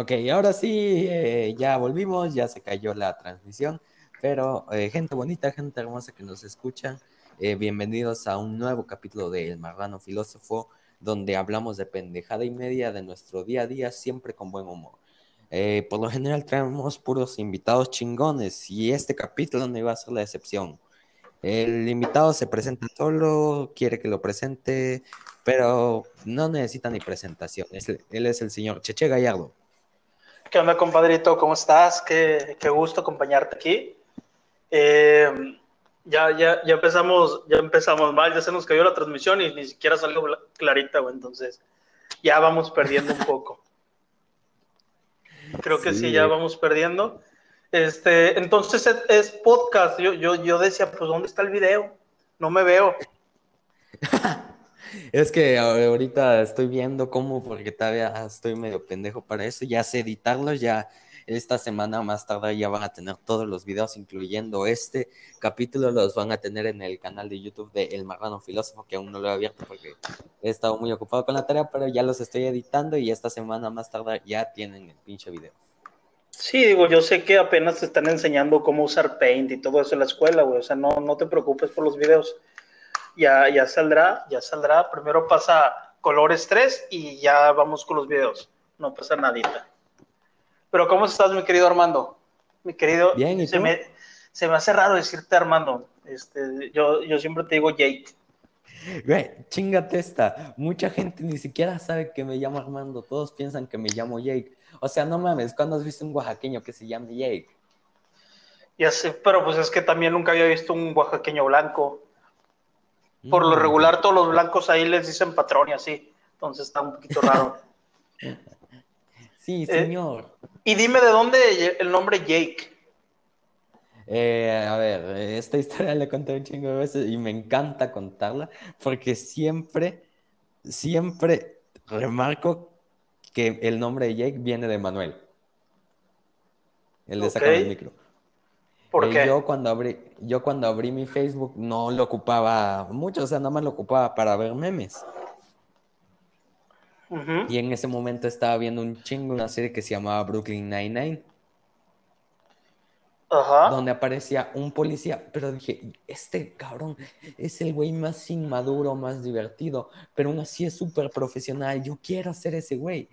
Ok, ahora sí, eh, ya volvimos, ya se cayó la transmisión, pero eh, gente bonita, gente hermosa que nos escucha, eh, bienvenidos a un nuevo capítulo de El Marrano Filósofo, donde hablamos de pendejada y media de nuestro día a día, siempre con buen humor. por lo general traemos puros invitados chingones y este capítulo no iba a ser la excepción. El invitado se presenta solo, quiere que lo presente, pero no necesita ni presentación. él es el señor Cheche Gallardo. ¿Qué onda, compadrito? ¿Cómo estás? Qué, gusto acompañarte aquí. Eh, ya, ya, ya empezamos, ya empezamos mal, ya se nos cayó la transmisión y ni siquiera salió clarita, güey. Entonces, ya vamos perdiendo un poco. Creo que sí, ya vamos perdiendo. Este, entonces es, podcast. Yo, yo, yo decía, pues, ¿dónde está el video? No me veo. Es que ahorita estoy viendo cómo, porque todavía estoy medio pendejo para eso. Ya sé editarlos, ya esta semana más tarde ya van a tener todos los videos, incluyendo este capítulo, los van a tener en el canal de YouTube de El Marrano Filósofo, que aún no lo he abierto porque he estado muy ocupado con la tarea, pero ya los estoy editando y esta semana más tarde ya tienen el pinche video. Sí, digo, yo sé que apenas te están enseñando cómo usar Paint y todo eso en la escuela, güey. O sea, no, no te preocupes por los videos ya, ya saldrá, ya saldrá. Primero pasa colores 3 y ya vamos con los videos. No pasa nadita. Pero ¿cómo estás, mi querido Armando? Mi querido, Bien, se, me, se me hace raro decirte Armando. Este, yo, yo siempre te digo Jake. Güey, chingate esta. Mucha gente ni siquiera sabe que me llamo Armando. Todos piensan que me llamo Jake. O sea, no mames, ¿cuándo has visto un oaxaqueño que se llame Jake? Ya sé, pero pues es que también nunca había visto un oaxaqueño blanco. Por lo mm. regular, todos los blancos ahí les dicen patrón y así. Entonces está un poquito raro. sí, señor. y dime de dónde el nombre Jake. Eh, a ver, esta historia la conté un chingo de veces y me encanta contarla porque siempre, siempre remarco que el nombre de Jake viene de Manuel. El de sacar el micro. Eh, yo cuando abrí, yo cuando abrí mi Facebook no lo ocupaba mucho, o sea, nada más lo ocupaba para ver memes. Y en ese momento estaba viendo un chingo una serie que se llamaba Brooklyn Nine-Nine. Ajá. Donde aparecía un policía, pero dije, este cabrón es el güey más inmaduro, más divertido, pero aún así es súper profesional, yo quiero ser ese güey.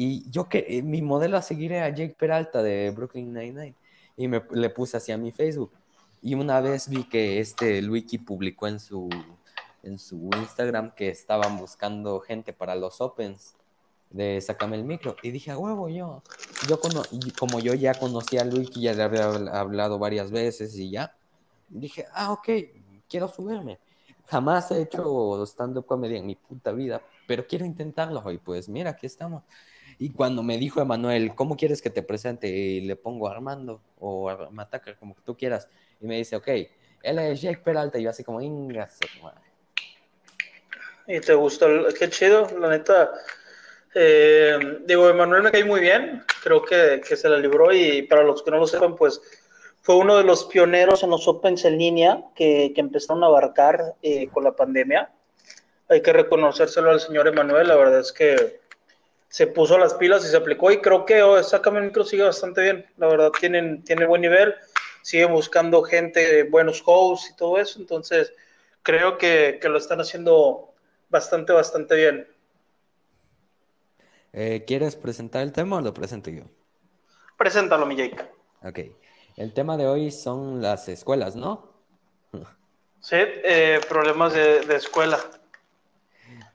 Y yo que eh, mi modelo a seguir era Jake Peralta de Brooklyn Nine-Nine y me le puse así a mi Facebook. Y una vez vi que este Luiki publicó en su, en su Instagram que estaban buscando gente para los Opens de Sácame el micro. Y dije, a huevo, yo. yo como yo ya conocía a Luiki, ya le había hablado varias veces y ya. Dije, ah, ok, quiero subirme. Jamás he hecho stand-up comedy en mi puta vida, pero quiero intentarlo. Y pues mira, aquí estamos. Y cuando me dijo Emanuel, ¿cómo quieres que te presente? Y le pongo Armando o Mataca, como tú quieras. Y me dice, ok, él es Jake Peralta. Y yo así como, ingas, ¿Y te gustó? Qué chido, la neta. Eh, digo, Emanuel me cae muy bien. Creo que, que, se la libró. Y para los que no lo sepan, pues fue uno de los pioneros en los Opens en línea que, que empezaron a abarcar eh, con la pandemia. Hay que reconocérselo al señor Emanuel. La verdad es que se puso las pilas y se aplicó y creo que oh, Sácame el micro sigue bastante bien, la verdad tienen, tiene buen nivel, siguen buscando gente, buenos hosts y todo eso, entonces creo que, lo están haciendo bastante, bastante bien. Eh, ¿Quieres presentar el tema o lo presento yo? Preséntalo, mi Jake. Ok. El tema de hoy son las escuelas, ¿no? Sí, eh, problemas de, escuela.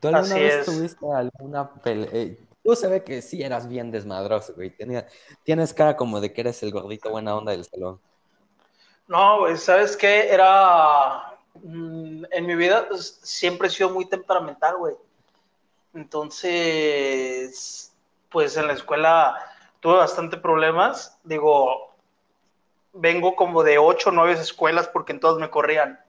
¿Tú alguna vez tuviste alguna pelea? Tú se ve que sí eras bien desmadroso, güey. tienes cara como de que eres el gordito buena onda del salón. No, güey, ¿sabes qué? Era. Mm, en mi vida pues, siempre he sido muy temperamental, güey. Entonces, pues en la escuela tuve bastante problemas. Digo, vengo como de ocho o nueve escuelas porque en todas me corrían.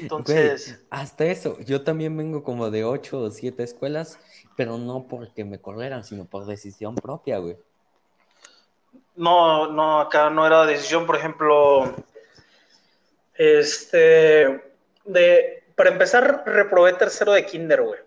Entonces. hasta eso, yo también vengo como de ocho o siete escuelas pero no porque me corrieran, sino por decisión propia, güey. No, no, acá no era decisión, por ejemplo, este, de, para empezar, reprobé tercero de kinder, güey.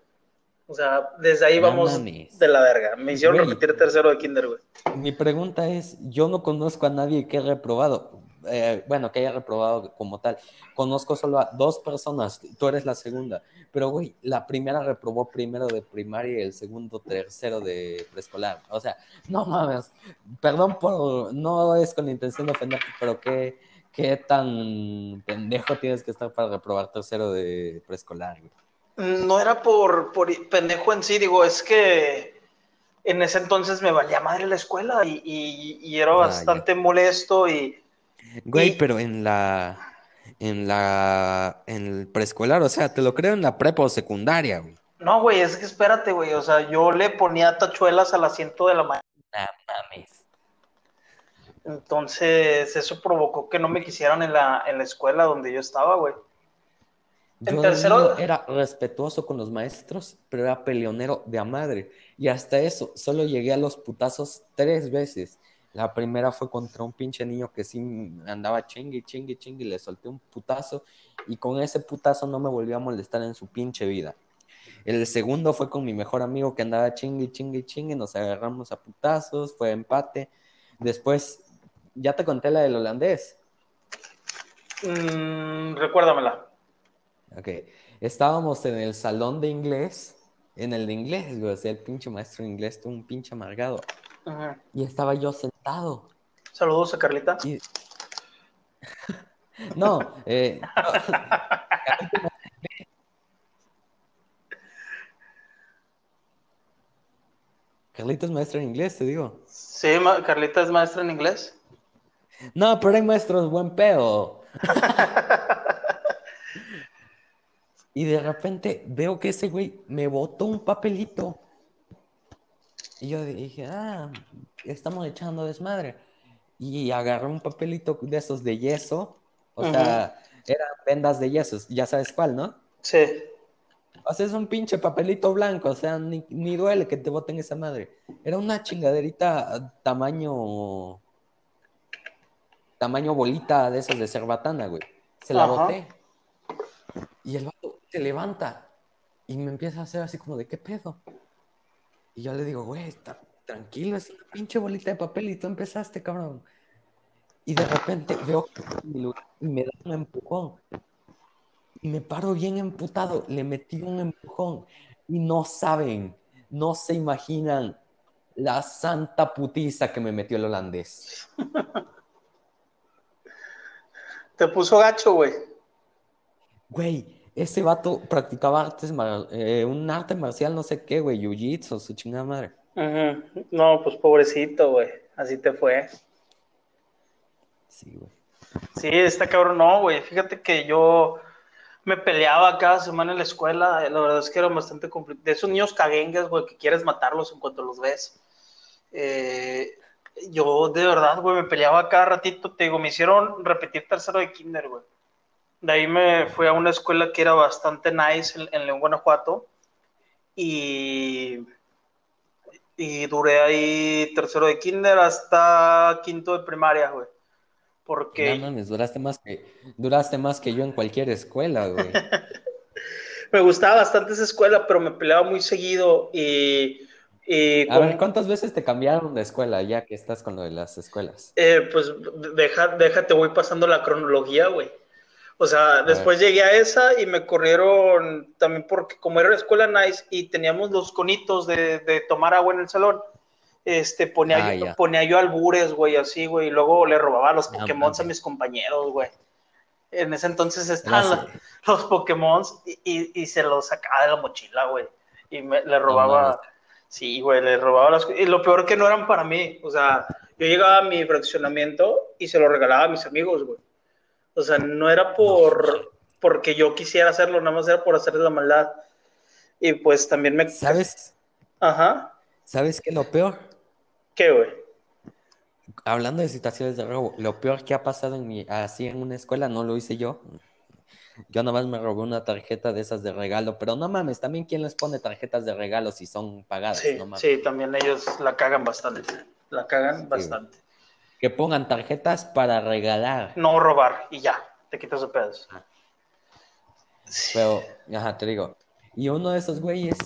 O sea, desde ahí No vamos mames. de la verga. Me hicieron Güey. repetir tercero de kinder, güey. Mi pregunta es, yo no conozco a nadie que haya reprobado, eh, bueno, que haya reprobado como tal. Conozco solo a dos personas, tú eres la segunda, pero güey, la primera reprobó primero de primaria y el segundo tercero de preescolar. O sea, no mames, perdón por, no es con la intención de ofenderte, pero qué, qué tan pendejo tienes que estar para reprobar tercero de preescolar. No era por, por pendejo en sí, digo, es que en ese entonces me valía madre la escuela y, y- y era Ah, bastante molesto y Güey, Y- pero en la, en la, en el preescolar, o sea, te lo creo en la prepa o secundaria, güey. no, güey, es que espérate, güey, o sea, yo le ponía tachuelas al asiento de la mañana, mames. entonces eso provocó que no me quisieran en la, en la escuela donde yo estaba, güey. En Yo tercero- era respetuoso con los maestros, pero era peleonero de a madre. Y hasta eso, solo llegué a los putazos tres veces. La primera fue contra un pinche niño que sí andaba chingue, chingue, chingue, y le solté un putazo. Y con ese putazo no me volvió a molestar en su pinche vida. El segundo fue con mi mejor amigo que andaba chingue, chingue, chingue. Nos agarramos a putazos, fue empate. Después, ya te conté la del holandés. Mm, recuérdamela. Ok, estábamos en el salón de inglés, en el de inglés, güey, o sea, el pinche maestro de inglés, todo un pinche amargado, Y estaba yo sentado, Saludos a Carlita. y... No, eh, Carlita es maestra de inglés, te digo. Sí, ma- Carlita es maestra en inglés. No, pero hay maestros buen pedo. Y de repente veo que ese güey me botó un papelito. Y yo dije, ah, estamos echando desmadre. Y agarré un papelito de esos de yeso. O sea, eran vendas de yesos. Ya sabes cuál, ¿no? Sí. O sea, es un pinche papelito blanco. O sea, ni, ni duele que te boten esa madre. Era una chingaderita tamaño. Tamaño bolita de esas de cerbatana, güey. Se la Ajá. boté. Y el vato se levanta y me empieza a hacer así como de qué pedo. Y yo le digo, güey, está tranquilo, es una pinche bolita de papel y tú empezaste, cabrón. Y de repente veo y me da un empujón. Y me paro bien emputado, le metí un empujón y no saben, no se imaginan la santa putiza que me metió el holandés. Te puso gacho, güey. Güey, ese vato practicaba artes, eh, un arte marcial, no sé qué, güey, jiu-jitsu, su chingada madre. Ujú. No, pues pobrecito, güey. Así te fue. Sí, güey. Sí, está cabrón, no, güey. Fíjate que yo me peleaba cada semana en la escuela. La verdad es que era bastante complicado. De esos niños caguengues, güey, que quieres matarlos en cuanto los ves. Eh, yo de verdad, güey, me peleaba cada ratito. Te digo, me hicieron repetir tercero de kinder, güey. De ahí me fui a una escuela que era bastante nice en, en León, Guanajuato. Y, y duré ahí tercero de kinder hasta quinto de primaria, güey. Porque No mames, duraste más que, duraste más que yo en cualquier escuela, güey. me gustaba bastante esa escuela, pero me peleaba muy seguido y, y A con- ver, ¿cuántas veces te cambiaron de escuela ya que estás con lo de las escuelas? eh, pues deja, déjate, voy pasando la cronología, güey. O sea, después llegué a esa y me corrieron también porque como era escuela nice y teníamos los conitos de, de tomar agua en el salón, este, ponía, Ah, yo, ponía yo albures, güey, así, güey, y luego le robaba los Pokémon a mis compañeros, güey. En ese entonces estaban la- los Pokémon y, y- y se los sacaba de la mochila, güey. Y me, le robaba, sí, güey, le robaba las Y lo peor que no eran para mí, o sea, yo llegaba a mi fraccionamiento y se lo regalaba a mis amigos, güey. O sea, no era por porque yo quisiera hacerlo, nada más era por hacerles la maldad. Y pues también me... ¿Sabes? Ajá. ¿Sabes qué es lo peor? ¿Qué, güey? Hablando de situaciones de robo, lo peor que ha pasado en mi, así en una escuela no lo hice yo. Yo nada más me robé una tarjeta de esas de regalo, pero no mames, también quién les pone tarjetas de regalo si son pagadas, Sí, no mames. sí, también ellos la cagan bastante. La cagan bastante. Que pongan tarjetas para regalar. No robar y ya, te quitas de pedos. Pero, ajá, te digo. Y uno de esos güeyes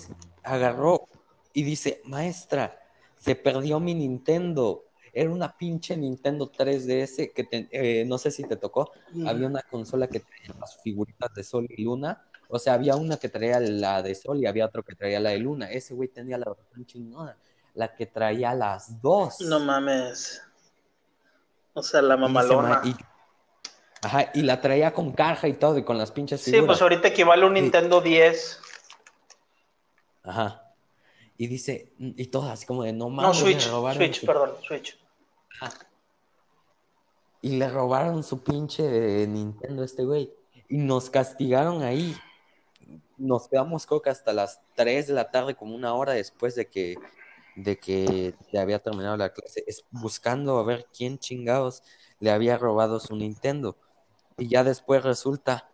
agarró y dice, maestra, se perdió mi Nintendo. Era una pinche Nintendo 3DS que eh, no sé si te tocó. Había una consola que tenía las figuritas de Sol y Luna. O sea, había una que traía la de Sol y había otro que traía la de Luna. Ese güey tenía la versión chingona, la que traía las dos. No mames. O sea, la mamalona. Y, ajá, y la traía con caja y todo, y con las pinches figuras. Sí, pues ahorita equivale un Nintendo 10. Ajá. Y dice, y todo así como de no mames. No, Switch, Switch, perdón, Switch. Y le robaron su pinche Nintendo a este güey. Y nos castigaron ahí. Nos quedamos creo que hasta las 3 de la tarde, como una hora después de que, de que se había terminado la clase, buscando a ver quién chingados le había robado su Nintendo. Y ya después resulta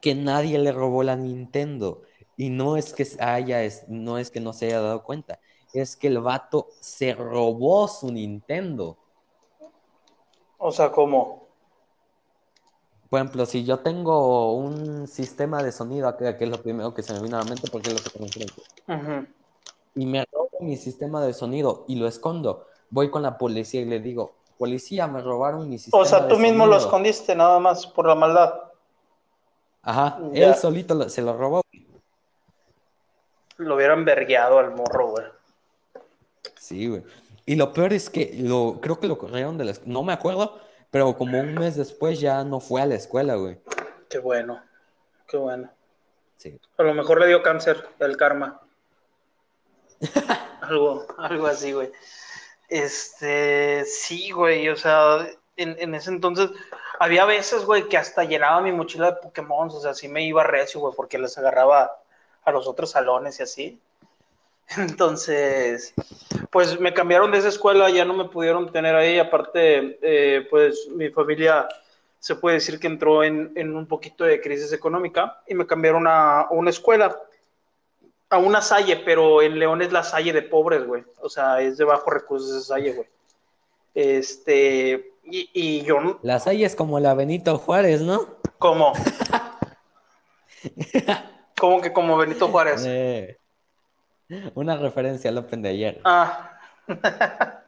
que nadie le robó la Nintendo. Y no es que haya, no es que no se haya dado cuenta, es que el vato se robó su Nintendo. O sea, ¿cómo? Por ejemplo, si yo tengo un sistema de sonido, que, es lo primero que se me viene a la mente porque es lo que tengo enfrente, y me robo mi sistema de sonido y lo escondo, voy con la policía y le digo, policía, me robaron mi sistema. O sea, tú mismo lo escondiste nada más por la maldad. Ajá, él solito se lo robó. Lo hubieran vergueado al morro, güey. Sí, güey. Y lo peor es que lo, creo que lo corrieron de la escuela, no me acuerdo, pero como un mes después ya no fue a la escuela, güey. Qué bueno, qué bueno. Sí. A lo mejor le dio cáncer, el karma. algo, algo así, güey. Este, sí, güey, o sea, en, en, ese entonces había veces, güey, que hasta llenaba mi mochila de Pokémon, o sea, sí me iba recio, güey, porque les agarraba a los otros salones y así. Entonces, pues me cambiaron de esa escuela, ya no me pudieron tener ahí, aparte, eh, pues mi familia se puede decir que entró en, un poquito de crisis económica y me cambiaron a, una escuela, a una Salle, pero en León es la Salle de pobres, güey, o sea, es de bajos recursos esa Salle, güey. Este, y, y yo... La Salle es como la Benito Juárez, ¿no? ¿Cómo? ¿Cómo que como Benito Juárez? Eh, una referencia al Open de ayer. Ah.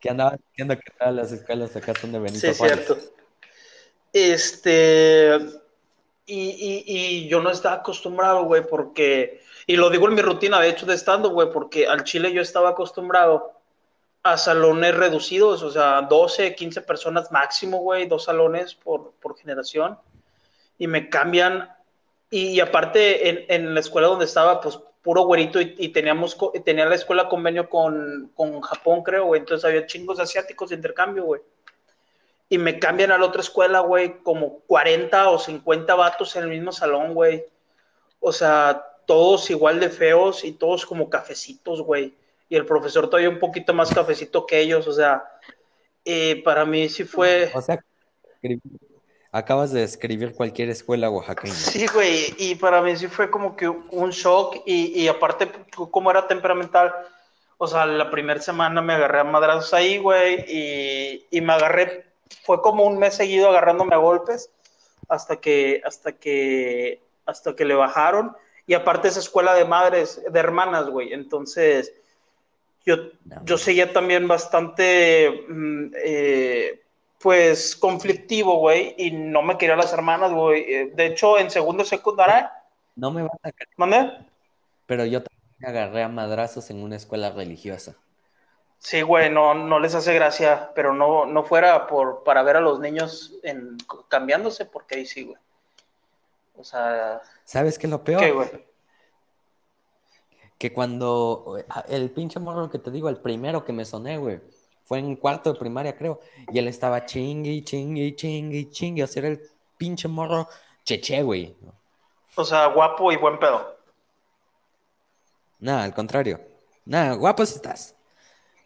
que andaba diciendo que todas las escuelas acá son de Benito sí, Juárez. cierto. Este. Y, y, yo no estaba acostumbrado, güey, porque. Y lo digo en mi rutina, de hecho, de estando, güey, porque al Chile yo estaba acostumbrado a salones reducidos, o sea, 12, 15 personas máximo, güey, dos salones por, por generación. Y me cambian. Y, aparte, en, en la escuela donde estaba, pues puro güerito y, teníamos, tenía la escuela convenio con, con Japón, creo, güey. Entonces había chingos asiáticos de intercambio, güey. Y me cambian a la otra escuela, güey, como 40 o 50 vatos en el mismo salón, güey. O sea, todos igual de feos y todos como cafecitos, güey. Y el profesor todavía un poquito más cafecito que ellos, o sea, eh, para mí sí fue... O sea, Acabas de describir cualquier escuela oaxaqueña. Sí, güey, y para mí sí fue como que un shock y, y aparte como era temperamental, o sea, la primera semana me agarré a madrazos ahí, güey, y, y, me agarré, fue como un mes seguido agarrándome a golpes hasta que, hasta que, hasta que le bajaron. Y aparte esa escuela de madres, de hermanas, güey, entonces yo, yo seguía también bastante... Mm, eh, pues conflictivo, güey, y no me quería las hermanas, güey. Eh, de hecho, en segundo secundaria. No me vas a ¿Mande? Pero yo también me agarré a madrazos en una escuela religiosa. Sí, güey, no, no les hace gracia, pero no, no fuera por, para ver a los niños en, cambiándose, porque ahí sí, güey. O sea. ¿Sabes qué es lo peor? ¿Qué, güey? Que cuando el pinche morro que te digo, el primero que me soné, güey fue en cuarto de primaria, creo. Y él estaba chingue, chingue, chingue, chingue. O sea, era el pinche morro cheche, güey. O sea, guapo y buen pedo. Nada, al contrario. Nada, guapo estás.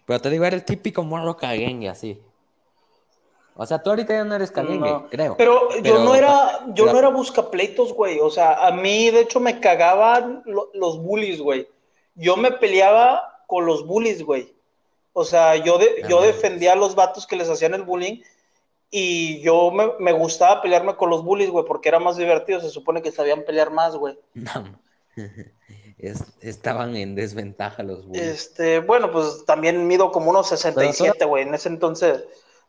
Pero te digo, era el típico morro caguengue, así. O sea, tú ahorita ya no eres caguengue, creo. Pero, yo no era, yo no era buscapleitos, güey. O sea, a mí, de hecho, me cagaban los bullies, güey. Yo me peleaba con los bullies, güey. O sea, yo, yo defendía a los vatos que les hacían el bullying Y yo me, me gustaba pelearme con los bullies, güey, porque era más divertido. Se supone que sabían pelear más, güey. No. Es- estaban en desventaja los bullies. Este, bueno, pues también mido como unos 67, güey. En ese entonces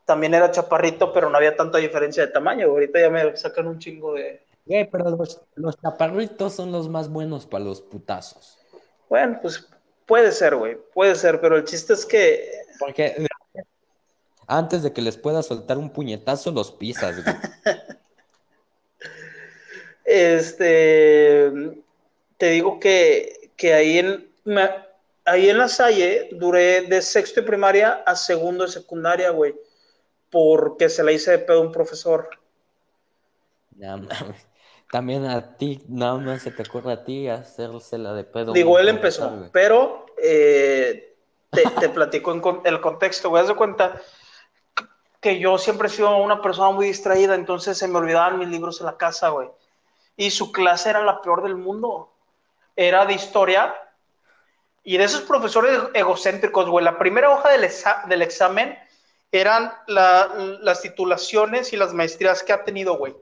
también era chaparrito, pero no había tanta diferencia de tamaño. Ahorita ya me sacan un chingo de. Güey, pero los, los chaparritos son los más buenos para los putazos. Bueno, pues puede ser, güey. Puede ser, pero el chiste es que. Porque antes de que les pueda soltar un puñetazo, los pisas, güey. Este. Te digo que, que ahí en. me- ahí en la Salle duré de sexto de primaria a segundo de secundaria, güey. Porque se la hice de pedo a un profesor. No. También a ti, nada más se te ocurre a ti hacérsela de pedo. Digo, él empezó, güey. pero eh, te, te platico en con- el contexto, güey. Haz de cuenta que yo siempre he sido una persona muy distraída, entonces se me olvidaban mis libros en la casa, güey. Y su clase era la peor del mundo. Era de historia. Y de esos profesores egocéntricos, güey, la primera hoja del, exa- del examen eran la- las titulaciones y las maestrías que ha tenido, güey.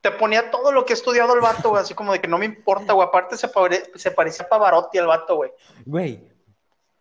Te ponía todo lo que ha estudiado el vato, güey, así como de que no me importa, güey. Aparte se, pare- se parecía a Pavarotti el vato, güey. Güey,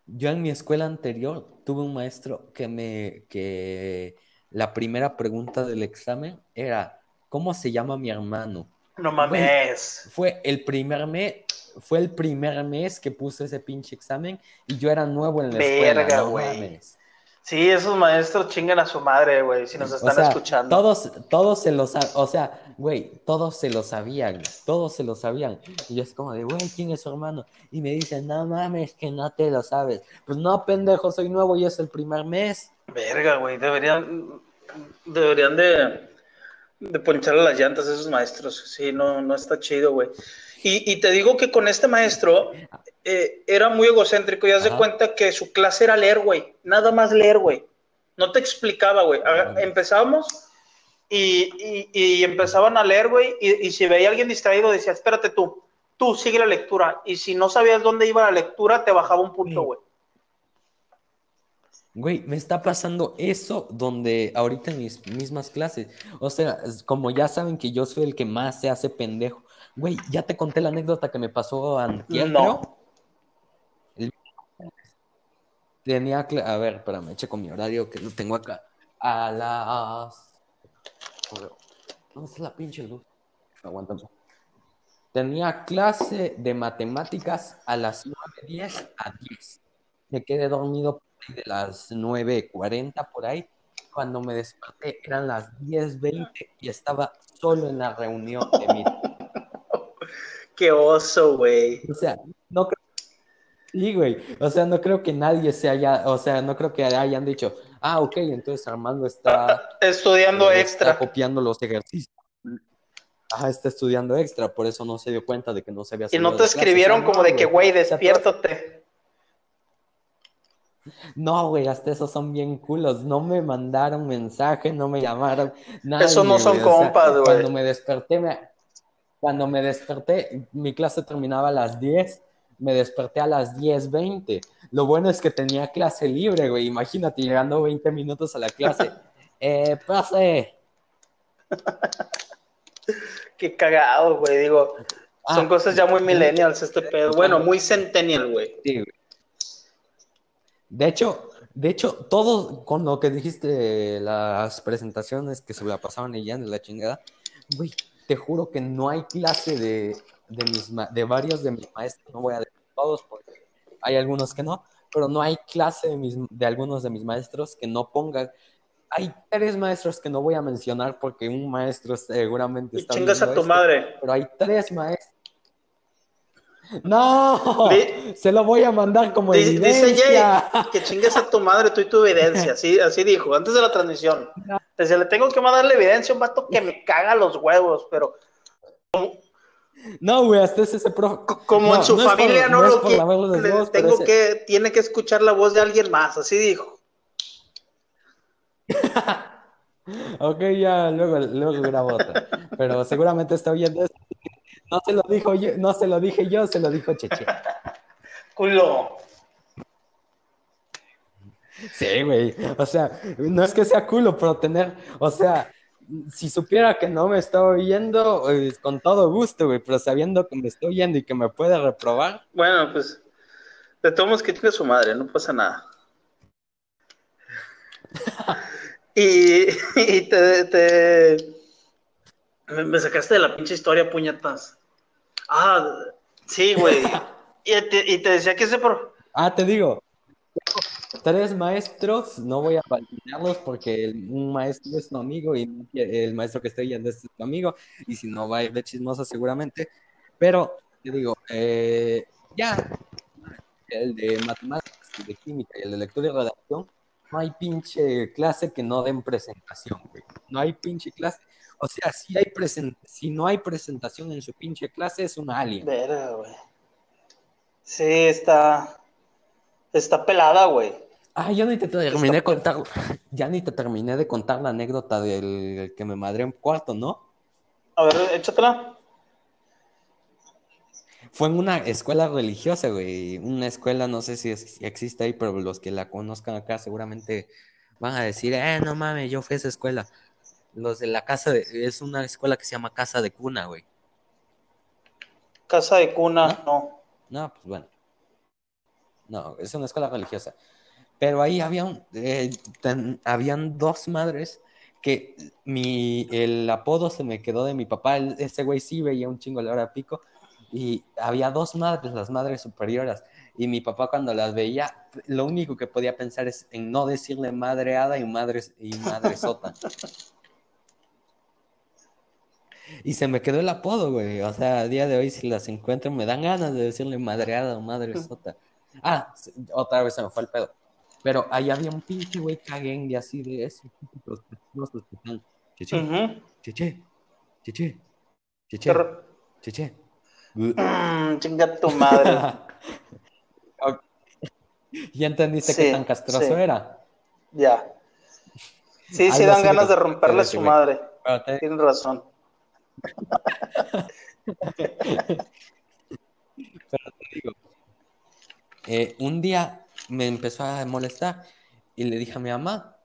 yo en mi escuela anterior tuve un maestro que me, que la primera pregunta del examen era, ¿cómo se llama mi hermano? No mames. Fue el primer mes, fue el primer mes que puse ese pinche examen y yo era nuevo en la escuela, Verga, no güey. mames. Sí, esos maestros chingan a su madre, güey, si nos O están sea, escuchando. Todos, todos se lo sabían, o sea, güey, todos se lo sabían, todos se lo sabían. Y yo es como de, güey, ¿quién es su hermano? Y me dicen, no mames, que no te lo sabes. Pues no, pendejo, soy nuevo y es el primer mes. Verga, güey, deberían, deberían de, de poncharle las llantas a esos maestros. Sí, no, no está chido, güey. Y, y te digo que con este maestro eh, era muy egocéntrico y haz de cuenta que su clase era leer, güey. Nada más leer, güey. No te explicaba, güey. Empezábamos y, y- y empezaban a leer, güey. Y, si veía a alguien distraído, decía, espérate tú, tú sigue la lectura. Y si no sabías dónde iba la lectura, te bajaba un punto, güey. Güey, me está pasando eso donde ahorita en mis mismas clases. O sea, como ya saben que yo soy el que más se hace pendejo. Güey, ya te conté la anécdota que me pasó antier, No. El- Tenía, a ver, espérame, checo mi horario que lo tengo acá. A las... ¿Dónde está la pinche luz? Aguántame. Tenía clase de matemáticas a las 9.10 a 10. Me quedé dormido por ahí de las 9.40 por ahí. Cuando me desperté eran las 10.20 y estaba solo en la reunión de mi... Qué oso, güey. O sea, no creo... Sí, güey. O sea, no creo que nadie se haya... O sea, no creo que hayan dicho, ah, ok, entonces Armando está... Estudiando eh, extra. Está copiando los ejercicios. Ajá, está estudiando extra, por eso no se dio cuenta de que no se había Y no te clase. escribieron como no, de que, güey, despiértate. No, güey, hasta esos son bien culos. No me mandaron mensaje, no me llamaron. Esos no son güey. O sea, compas, güey. Cuando me desperté, me- cuando me desperté, mi clase terminaba a las 10. Me desperté a las 10:20. Lo bueno es que tenía clase libre, güey. Imagínate, llegando 20 minutos a la clase. Eh, pase. Qué cagado, güey. Digo, son Ah, cosas ya muy millennials este pedo. Bueno, muy centennial, güey. Sí, güey. De hecho, de hecho, todo con lo que dijiste, las presentaciones que se la pasaban leyendo la chingada, güey, te juro que no hay clase de, de, mis, ma- de varios de mis maestros, no voy a decir todos porque hay algunos que no, pero no hay clase de, mis, de algunos de mis maestros que no pongan. Hay tres maestros que no voy a mencionar porque un maestro seguramente Y está chingas a tu esto, madre. pero hay tres maestros. No, se lo voy a mandar como Dice, dice evidencia. Jay que chingues a tu madre tú y tu evidencia. Así, así dijo, antes de la transmisión. Dice, le tengo que mandar la evidencia a un vato que me caga los huevos, pero No, güey, hasta es ese profe. como No, en su no por- familia no, no lo que le tengo ese- que, tiene que escuchar la voz de alguien más, así dijo. Ok, ya luego, luego grabo otra. Pero seguramente está oyendo esto. No se lo dijo yo, no se lo dije yo, se lo dijo Cheche. Culo. Sí, güey. O sea, no es que sea culo, pero tener, o sea, si supiera que no me está oyendo, pues, con todo gusto, güey, pero sabiendo que me estoy oyendo y que me puede reprobar. Bueno, pues, de todos que tiene su madre, no pasa nada. y, y te, te, me sacaste de la pinche historia, puñetas. Ah, sí, güey. y, te, y te decía que ese por... Ah, te digo, tres maestros, no voy a validarlos porque un maestro es tu amigo y el maestro que estoy yendo es tu amigo, y si no va a ir de chismosa seguramente, pero te digo, eh, ya, el de matemáticas, el de química y el de lectura y redacción, no hay pinche clase que no den presentación, güey. No hay pinche clase. O sea, si, hay present si no hay presentación en su pinche clase, es un alien. Verga, güey. Sí, está. Está pelada, güey. Ah, ya ni te terminé de contar, ya ni te terminé de contar la anécdota del que me madré en cuarto, ¿no? A ver, échatela. Fue en una escuela religiosa, güey. Una escuela, no sé si, existe ahí, pero los que la conozcan acá seguramente van a decir, eh, no mames, yo fui a esa escuela. Los de la casa de, es una escuela que se llama Casa de Cuna, güey. Casa de Cuna, no. No, pues bueno. No, es una escuela religiosa. Pero ahí había eh, habían dos madres que mi, el apodo se me quedó de mi papá. Ese güey sí veía un chingo la hora pico. Y había dos madres, las madres superiores. Y mi papá cuando las veía, lo único que podía pensar es en no decirle madre hada y madre, y madre sota. Y se me quedó el apodo, güey. O sea, a día de hoy si las encuentro me dan ganas de decirle madreada o madre sota. Ah, otra vez se me fue el pedo. Pero ahí había un pinche güey caguengue así de eso. Cheche, cheche, cheche, cheche, cheche. Mm, chinga tu madre. ¿Ya entendiste qué tan castroso era? Ya. Sí, sí dan ganas de romperle a su madre. Tienes razón. Eh, un día me empezó a molestar y le dije a mi mamá,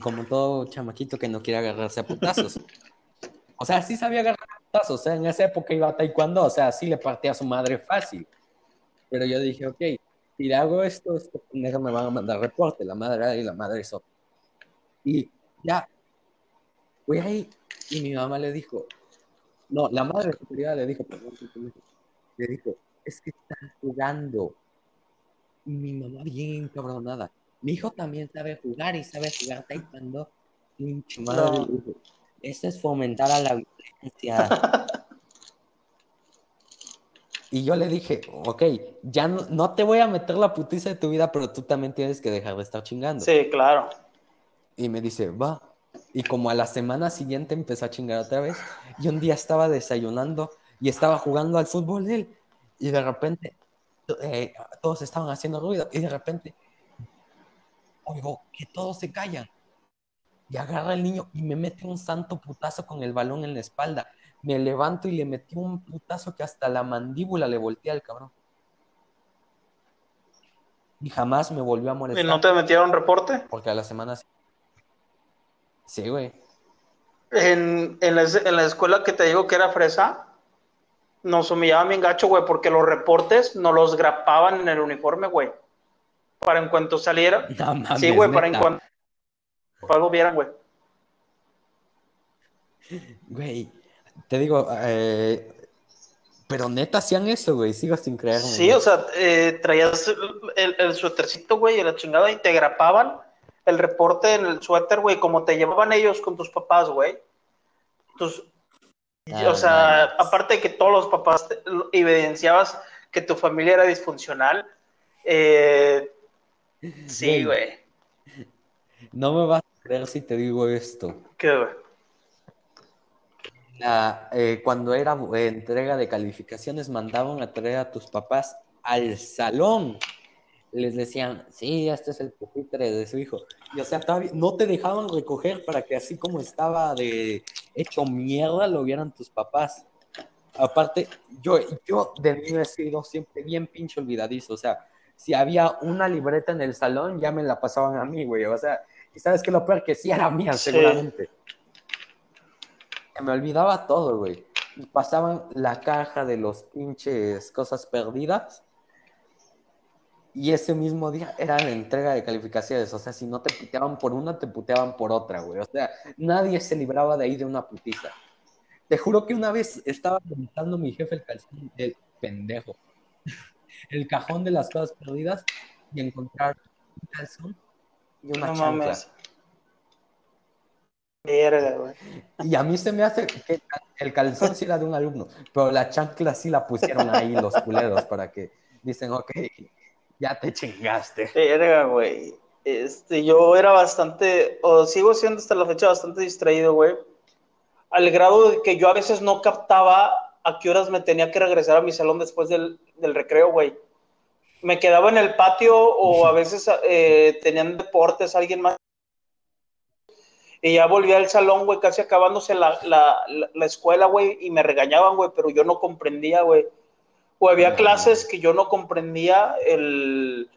como todo chamaquito que no quiere agarrarse a putazos. O sea, sí sabía agarrar a putazos, o sea, en esa época iba a taekwondo, o sea, sí le partía a su madre fácil. Pero yo dije, ok, si le hago esto, esto me van a mandar reporte, la madre y la madre eso. Y ya, fui ahí y mi mamá le dijo, no, la madre superior le dijo, perdón, le dijo, es que están jugando y mi mamá bien cabronada. Mi hijo también sabe jugar y sabe jugar taekwondo. Pinche madre. Eso es fomentar a la violencia. y yo le dije, ok, ya no, te voy a meter la putiza de tu vida, pero tú también tienes que dejar de estar chingando. Sí, claro. Y me dice, va. Y como a la semana siguiente empezó a chingar otra vez. Y un día estaba desayunando y estaba jugando al fútbol él. Y de repente eh, todos estaban haciendo ruido y de repente oigo que todos se callan. Y agarra el niño y me mete un santo putazo con el balón en la espalda. Me levanto y le metí un putazo que hasta la mandíbula le voltea al cabrón. Y jamás me volvió a molestar. ¿Y no te metieron reporte? Porque a las semanas. Sí, güey. En, en, la, en la escuela que te digo que era fresa, nos humillaban bien gacho, güey, porque los reportes nos los grapaban en el uniforme, güey. Para en cuanto saliera. sí, güey, para en cuanto algo vieran, güey. Güey, te digo, eh, pero neta hacían eso, güey, sigo sin creerme. Sí, o sea, eh, traías el, el suétercito, güey, y la chingada, y te grapaban el reporte en el suéter, güey, como te llevaban ellos con tus papás, güey. Entonces, o sea, aparte de que todos los papás evidenciabas que tu familia era disfuncional, eh, sí, güey. No me vas a creer si te digo esto. ¿Qué, güey? Eh, cuando era entrega de calificaciones, mandaban a traer a tus papás al salón les decían, sí, este es el pupitre de su hijo. Y o sea, no te dejaban recoger para que así como estaba de hecho mierda lo vieran tus papás. Aparte, yo, yo de mí he sido siempre bien pinche olvidadizo. O sea, si había una libreta en el salón, ya me la pasaban a mí, güey. O sea, y sabes que lo peor que sí era mía, Sí. seguramente. Se me olvidaba todo, güey. Y pasaban la caja de los pinches cosas perdidas. Y ese mismo día era la entrega de calificaciones. O sea, si no te puteaban por una, te puteaban por otra, güey. O sea, nadie se libraba de ahí de una putiza. Te juro que una vez estaba revisando mi jefe el calzón del pendejo. El cajón de las cosas perdidas y encontrar un calzón y una No chancla. mames. Y a mí se me hace que el calzón sí era de un alumno, pero la chancla sí la pusieron ahí los culeros para que dicen, ok, ya te chingaste. Verga, güey. Este, yo era bastante, o sigo siendo hasta la fecha bastante distraído, güey. Al grado de que yo a veces no captaba a qué horas me tenía que regresar a mi salón después del, del recreo, güey. Me quedaba en el patio o a veces eh, tenían deportes, alguien más. Y ya volvía al salón, güey, casi acabándose la, la, la, la escuela, güey, y me regañaban, güey, pero yo no comprendía, güey. O había clases que yo no comprendía el,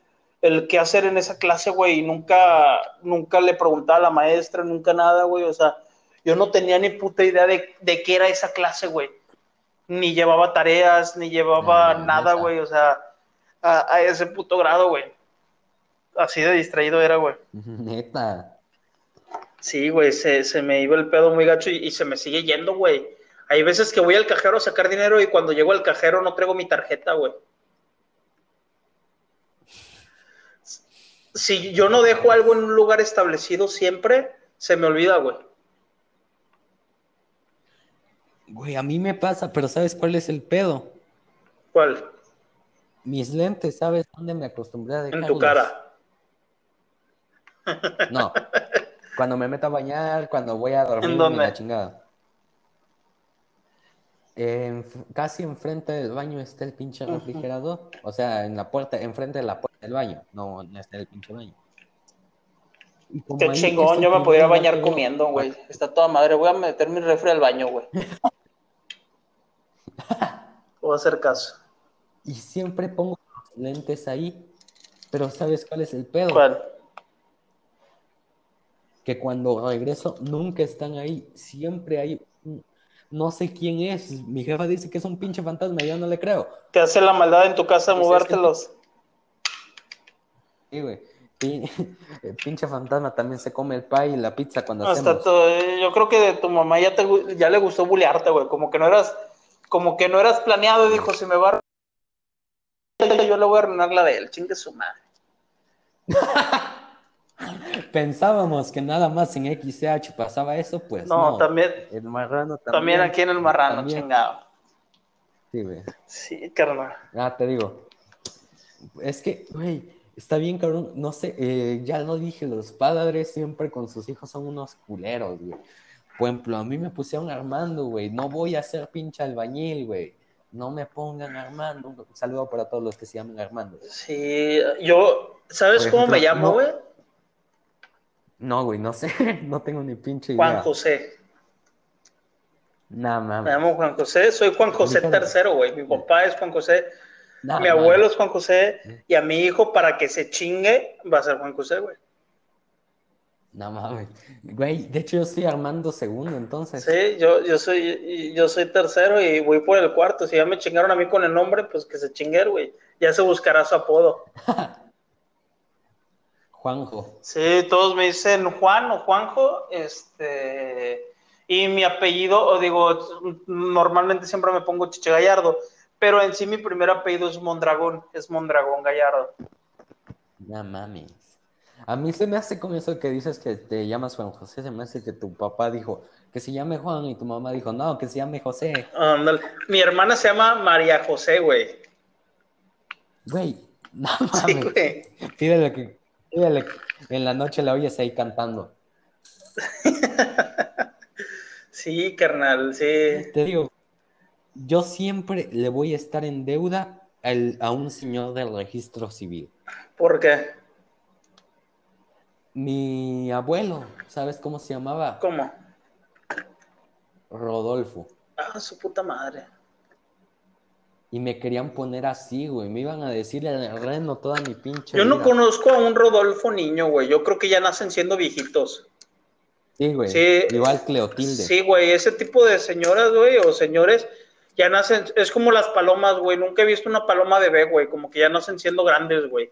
el qué hacer en esa clase, güey, y nunca, nunca le preguntaba a la maestra, nunca nada, güey, o sea, yo no tenía ni puta idea de, de qué era esa clase, güey. Ni llevaba tareas, ni llevaba No, nada, güey, o sea, a, a ese puto grado, güey. Así de distraído era, güey. Neta. Sí, güey, se, se me iba el pedo muy gacho y, y se me sigue yendo, güey. Hay veces que voy al cajero a sacar dinero y cuando llego al cajero no traigo mi tarjeta, güey. Si yo no dejo algo en un lugar establecido siempre, se me olvida, güey. Güey, a mí me pasa, pero ¿sabes cuál es el pedo? ¿Cuál? Mis lentes, ¿sabes dónde me acostumbré a En dejarlos? tu cara. No. Cuando me meto a bañar, cuando voy a dormir, ¿En dónde? la chingada. En- casi enfrente del baño está el pinche refrigerador. O sea, en la puerta, enfrente de la puerta del baño. No, no está el pinche baño. Qué chingón, yo me lugar bañar comiendo, güey. Está toda madre. Voy a meter mi refri al baño, güey. Voy a hacer caso. Y siempre pongo los lentes ahí. Pero ¿sabes cuál es el pedo? ¿Cuál? Que cuando regreso nunca están ahí. Siempre hay No sé quién es. Mi jefa dice que es un pinche fantasma. Yo no le creo. Te hace la maldad en tu casa Pues es que- movértelos. Sí, güey. El pinche fantasma también se come el pie y la pizza cuando Hasta hacemos. todo, yo creo que de tu mamá ya te ya le gustó bulearte, güey, como que no eras como que no eras planeado y dijo, si me va a yo le voy a arruinar la de él, chingue su madre. Pensábamos que nada más en XCH pasaba eso, pues No, no. también El marrano también. también aquí en el marrano, también. chingado. Sí, güey. Sí, carnal. Ah, te digo. Es que, güey, está bien, cabrón. No sé, eh, ya lo dije, los padres siempre con sus hijos son unos culeros, güey. Por ejemplo, a mí me pusieron Armando, güey. No voy a ser pinche albañil, güey. No me pongan Armando. Un saludo para todos los que se llaman Armando. Sí, yo ¿sabes cómo me llamo, no- güey? No, güey, no sé. No tengo ni pinche Juan idea. José. Nah, Me mames. llamo Juan José, soy Juan José tercero, güey. Mi papá es Juan José, Nah, mi abuelo es Juan José y a mi hijo para que se chingue va a ser Juan José, güey. No mames. Güey, de hecho yo soy Armando segundo, entonces. Sí, yo, yo soy, yo soy tercero y voy por el cuarto. Si ya me chingaron a mí con el nombre, pues que se chingue, güey. Ya se buscará su apodo. Juanjo. Sí, todos me dicen Juan o Juanjo, este, y mi apellido, o digo, normalmente siempre me pongo Chiche Gallardo, pero en sí mi primer apellido es Mondragón, es Mondragón Gallardo. No mames. A mí se me hace con eso que dices que te llamas Juan José, se me hace que tu papá dijo que se llame Juan y tu mamá dijo, no, que se llame José. Ándale. Mi hermana se llama María José, güey. Güey, no Sí, mames. güey. Pídele que, en la noche la oyes ahí cantando. Sí, carnal, sí. Te digo, yo siempre le voy a estar en deuda al- a un señor del registro civil. ¿Por qué? Mi abuelo, ¿sabes cómo se llamaba? ¿Cómo? Rodolfo. Ah, su puta madre. Y me querían poner así, güey. Me iban a decir el reno toda mi pinche. Yo no vida. conozco a un Rodolfo niño, güey. Yo creo que ya nacen siendo viejitos. Sí, güey. Sí. Igual Cleotilde. Sí, güey, ese tipo de señoras, güey, o señores, ya nacen, es como las palomas, güey. Nunca he visto una paloma bebé, güey, como que ya nacen siendo grandes, güey.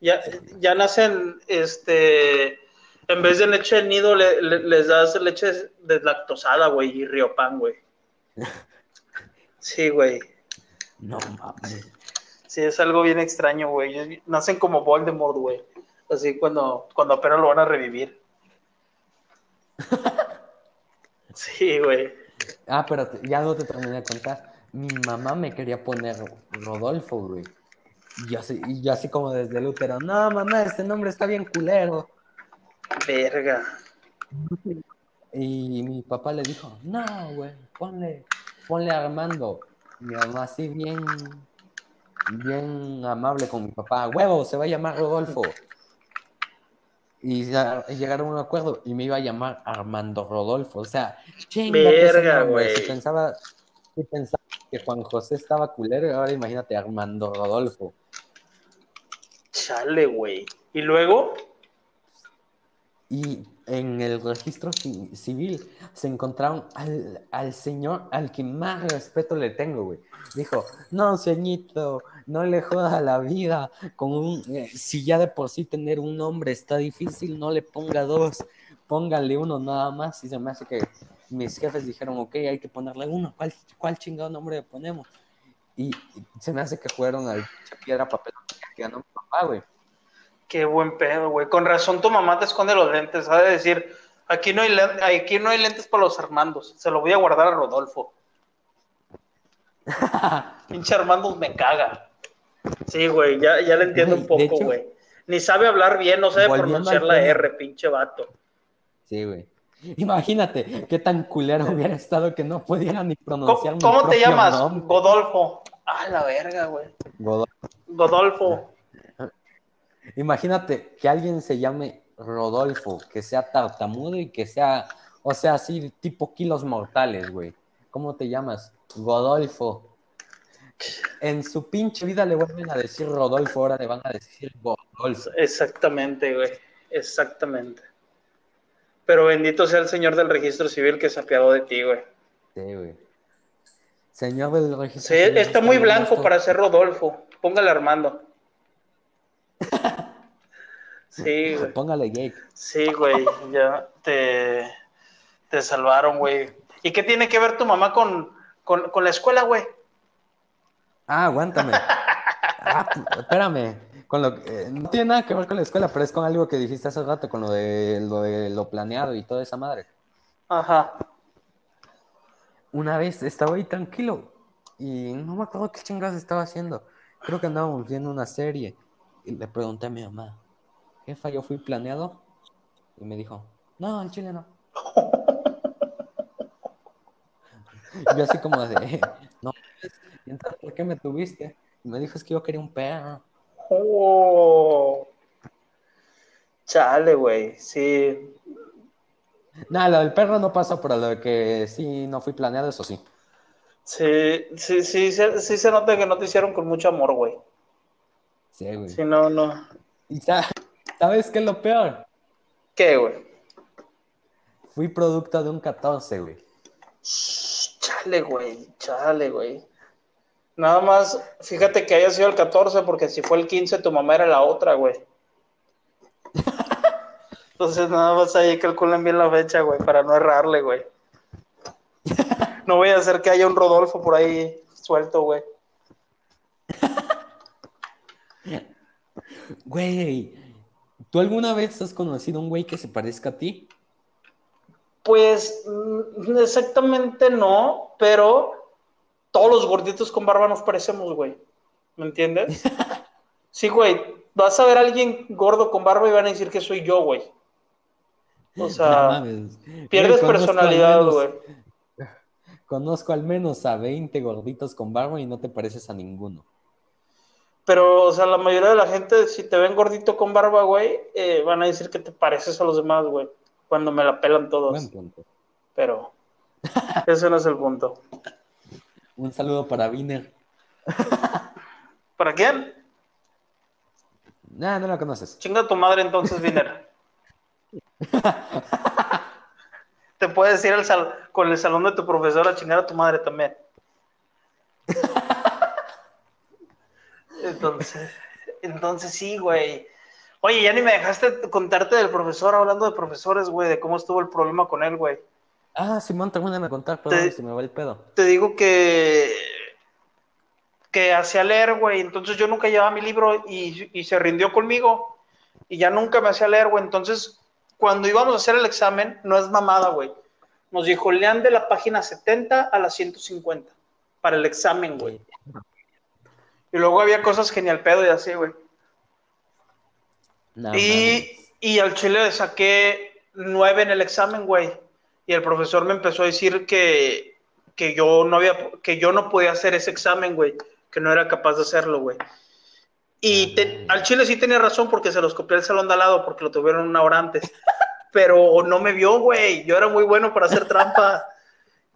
Ya, ya nacen, este, en vez de leche de nido, le- le- les das leche deslactosada, güey, y riopan, güey. Sí, güey. No mames. Sí, es algo bien extraño, güey. Nacen como Voldemort, güey. Así cuando, cuando apenas lo van a revivir. Sí, güey. Ah, pero ya no te terminé de contar. Mi mamá me quería poner Rodolfo, güey. Y yo así, y yo así como desde el útero, no, mamá, este nombre está bien culero. Verga. Y mi papá le dijo, no, güey, ponle, ponle Armando. Mi mamá así bien, bien amable con mi papá, huevo, se va a llamar Rodolfo. Y ya llegaron a un acuerdo y me iba a llamar Armando Rodolfo. O sea, Verga, güey. Si pensaba, si pensaba que Juan José estaba culero, ahora imagínate Armando Rodolfo. Chale, güey. ¿Y luego? Y en el registro ci- civil se encontraron al, al señor al que más respeto le tengo, güey. Dijo, no, señito, no le joda la vida con un... eh, si ya de por sí tener un nombre está difícil, no le ponga dos, póngale uno nada más. Y se me hace que mis jefes dijeron, ok, hay que ponerle uno. ¿Cuál, cuál chingado nombre le ponemos? Y, y se me hace que jugaron al piedra, papel, que ganó mi papá, güey. Qué buen pedo, güey. Con razón tu mamá te esconde los lentes. Ha de decir, aquí no hay, len- aquí no hay lentes para los Armandos. Se lo voy a guardar a Rodolfo. Pinche Armando me caga. Sí, güey, ya, ya le entiendo un poco, güey. Ni sabe hablar bien, no sabe pronunciar la. R, pinche vato. Sí, güey. Imagínate qué tan culero hubiera estado que no pudiera ni pronunciar ¿Cómo, mi cómo te llamas? nombre. Godolfo. Ah, la verga, güey. Godó. Godolfo. Imagínate que alguien se llame Rodolfo, que sea tartamudo y que sea, o sea, así tipo kilos mortales, güey. ¿Cómo te llamas? Godolfo. En su pinche vida le vuelven a decir Rodolfo, ahora le van a decir Godolfo. Exactamente, güey. Exactamente. Pero bendito sea el señor del registro civil que se apiadó de ti, güey. Sí, güey. Señor del registro. Sí, civil, está muy blanco para ser Rodolfo. Póngale Armando. Sí, güey. Póngale Jake. Sí, güey. Ya te, te salvaron, güey. ¿Y qué tiene que ver tu mamá con, con, con la escuela, güey? Ah, aguántame. Ah, espérame. Con lo, eh, no tiene nada que ver con la escuela, pero es con algo que dijiste hace rato, con lo de lo, de lo planeado y toda esa madre. Ajá. Una vez estaba ahí tranquilo y no me acuerdo qué chingados estaba haciendo. Creo que andábamos viendo una serie y le pregunté a mi mamá, jefa, ¿yo fui planeado? Y me dijo, no, en Chile no. Y yo así como de, no, ¿y entonces por qué me tuviste? Y me dijo, es que yo quería un perro. Oh. Chale, güey. Sí. Nada, lo del perro no pasó, pero lo de que sí no fui planeado, eso sí. Sí, sí, sí, sí, sí se nota que no te hicieron con mucho amor, güey. Sí, güey. Sí, no, no. ¿Y sa- sabes qué es lo peor? ¿Qué, güey? Fui producto de un 14, güey. Chale, güey, chale, güey. Nada más, fíjate que haya sido el 14, porque si fue el 15, tu mamá era la otra, güey. Entonces, nada más ahí calculen bien la fecha, güey, para no errarle, güey. No voy a hacer que haya un Rodolfo por ahí suelto, güey. Güey, ¿tú alguna vez has conocido un güey que se parezca a ti? Pues mm, exactamente no, pero todos los gorditos con barba nos parecemos, güey. ¿Me entiendes? Sí, güey. Vas a ver a alguien gordo con barba y van a decir que soy yo, güey. O sea, pierdes Güey, personalidad, menos- güey. Conozco al menos a 20 gorditos con barba y no te pareces a ninguno. Pero, o sea, la mayoría de la gente, si te ven gordito con barba, güey, eh, van a decir que te pareces a los demás, güey. Cuando me la pelan todos. Buen punto. Pero ese no es el punto. Un saludo para Viner. ¿Para quién? Nah, no la conoces. Chinga tu madre entonces, Viner. Te puedes ir al sal con el salón de tu profesor a chingar a tu madre también. Entonces, entonces sí, güey. Oye, ya ni me dejaste contarte del profesor hablando de profesores, güey, de cómo estuvo el problema con él, güey. Ah, Simón, termina de contar, perdón, se me va el pedo. Te digo que que hacía leer, güey. Entonces yo nunca llevaba mi libro y, y, se rindió conmigo. Y ya nunca me hacía leer, güey. Entonces, cuando íbamos a hacer el examen, no es mamada, güey. Nos dijo, lean de la página 70 a la 150 para el examen, güey. Y luego había cosas genial pedo y así, güey. y, y al chile le saqué nueve en el examen, güey. Y el profesor me empezó a decir que, que yo no había, que yo no podía hacer ese examen, güey que no era capaz de hacerlo, güey. Y al Chile sí tenía razón porque se los copié al salón de al lado porque lo tuvieron una hora antes. Pero no me vio, güey. Yo era muy bueno para hacer trampa.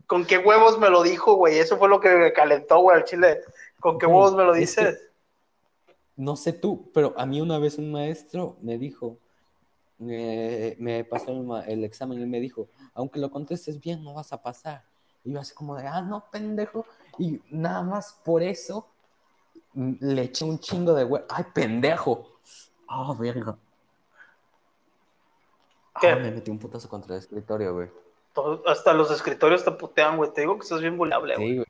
¿Con qué huevos me lo dijo, güey? Eso fue lo que me calentó, güey, al Chile. ¿Con qué huevos me lo dices? no sé tú, pero a mí una vez un maestro me dijo, me pasó el, el, examen y me dijo, aunque lo contestes bien, no vas a pasar. Y yo así como de, ah, no, pendejo. Y nada más por eso le eché un chingo de güey. ¡Ay, pendejo! ¡Ah, verga! ¿Qué? Ah, me metí un putazo contra el escritorio, güey. hasta los escritorios te putean, güey. Te digo que estás bien vulnerable, güey. Sí, güey.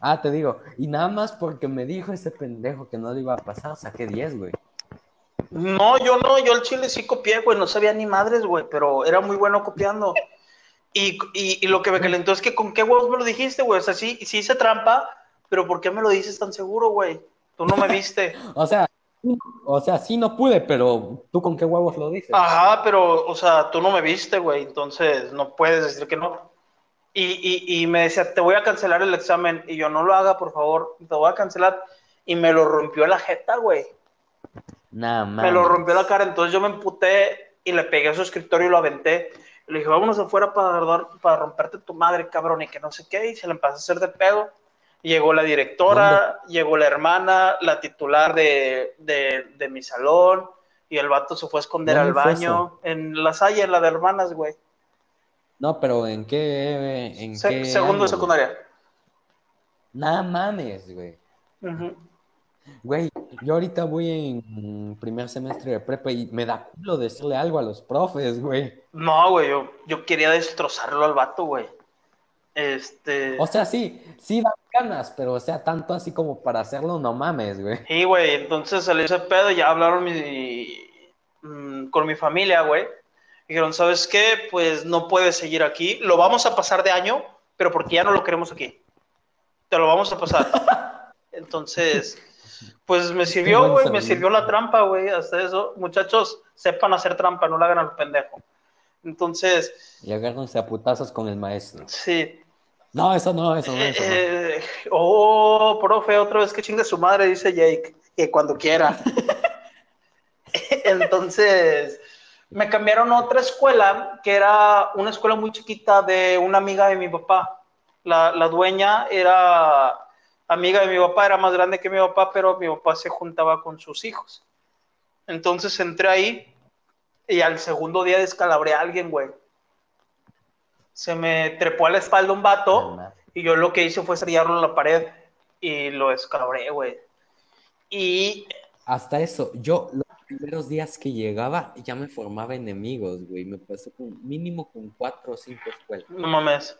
Ah, te digo, y nada más porque me dijo ese pendejo que no le iba a pasar, saqué 10, güey. No, yo no, yo el chile sí copié, güey, no sabía ni madres, güey, pero era muy bueno copiando. Y, y, lo que me calentó es que con qué huevos me lo dijiste, güey. O sea, sí, sí hice trampa, pero ¿por qué me lo dices tan seguro, güey? Tú no me viste. o sea, o sea, sí no pude, pero tú con qué huevos lo dices. Ajá, pero, o sea, tú no me viste, güey. Entonces no puedes decir que no. Y, y, y me decía, te voy a cancelar el examen. Y yo, no lo haga, por favor. Te voy a cancelar. Y me lo rompió la jeta, güey. Nada más. Me lo rompió la cara. Entonces yo me emputé y le pegué a su escritorio y lo aventé. Le dije, vámonos afuera para, para romperte tu madre, cabrón, y que no sé qué. Y se le empezó a hacer de pedo. Llegó la directora, llegó la hermana, la titular de, de, mi salón, y el vato se fue a esconder al baño. En la Salle, en la de hermanas, güey. No, pero ¿en qué? En qué segundo de secundaria. Nada mames, güey. Güey, yo ahorita voy en primer semestre de prepa y me da culo decirle algo a los profes, güey. No, güey, yo, quería destrozarlo al vato, güey. Este. O sea, sí, sí da ganas, pero o sea, tanto así como para hacerlo, no mames, güey. Sí, güey, entonces salió ese pedo, ya hablaron mm, con mi familia, güey. Dijeron, ¿sabes qué? Pues no puedes seguir aquí. Lo vamos a pasar de año, pero porque ya no lo queremos aquí. Te lo vamos a pasar. Entonces, pues me sirvió, güey, me sirvió la trampa, güey, hasta eso. Muchachos, sepan hacer trampa, no la hagan al pendejo. Entonces. Y agárrense a putazos con el maestro. Sí. No, eso no, eso no. Eso eh, Oh, profe, otra vez que chingue su madre, dice Jake, que cuando quiera. Entonces, me cambiaron a otra escuela, que era una escuela muy chiquita de una amiga de mi papá. La, la dueña era amiga de mi papá, era más grande que mi papá, pero mi papá se juntaba con sus hijos. Entonces entré ahí y al segundo día descalabré a alguien, güey. Se me trepó a la espalda un vato y yo lo que hice fue estrellarlo en la pared y lo descalabré, güey. Y... Hasta eso, yo los primeros días que llegaba ya me formaba enemigos, güey. Me pasó con mínimo con cuatro o cinco escuelas. No mames.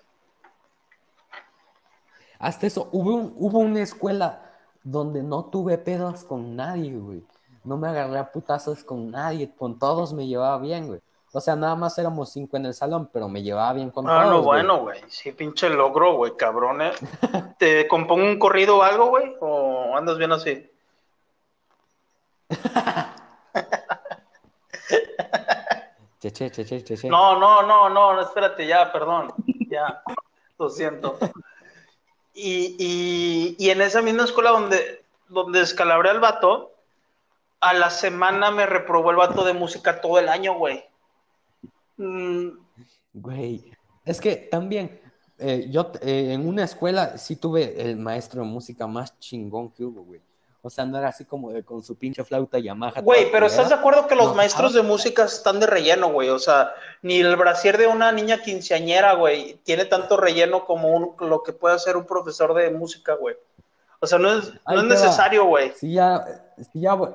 Hasta eso, hubo, hubo una escuela donde no tuve pedos con nadie, güey. No me agarré a putazos con nadie, con todos me llevaba bien, güey. O sea, nada más éramos cinco en el salón, pero me llevaba bien con ah, todos. Ah, no, bueno, güey. Sí, pinche logro, güey, cabrón. ¿eh? ¿Te compongo un corrido o algo, güey? ¿O andas bien así? che, che, che, che, che. No, no, no, no, espérate, ya, perdón. Ya, lo siento. Y, y, en esa misma escuela donde, donde descalabré al vato, a la semana me reprobó el vato de música todo el año, güey. Mm. Güey, es que también eh, yo eh, en una escuela sí tuve el maestro de música más chingón que hubo, güey. O sea, no era así como de con su pinche flauta Yamaha. Güey, pero ¿estás de acuerdo que los No, maestros de ahora- música están de relleno, güey? O sea, ni el brasier de una niña quinceañera, güey, tiene tanto relleno como un- lo que puede hacer un profesor de música, güey. O sea, no es, no necesario, güey. Si ya, si ya voy,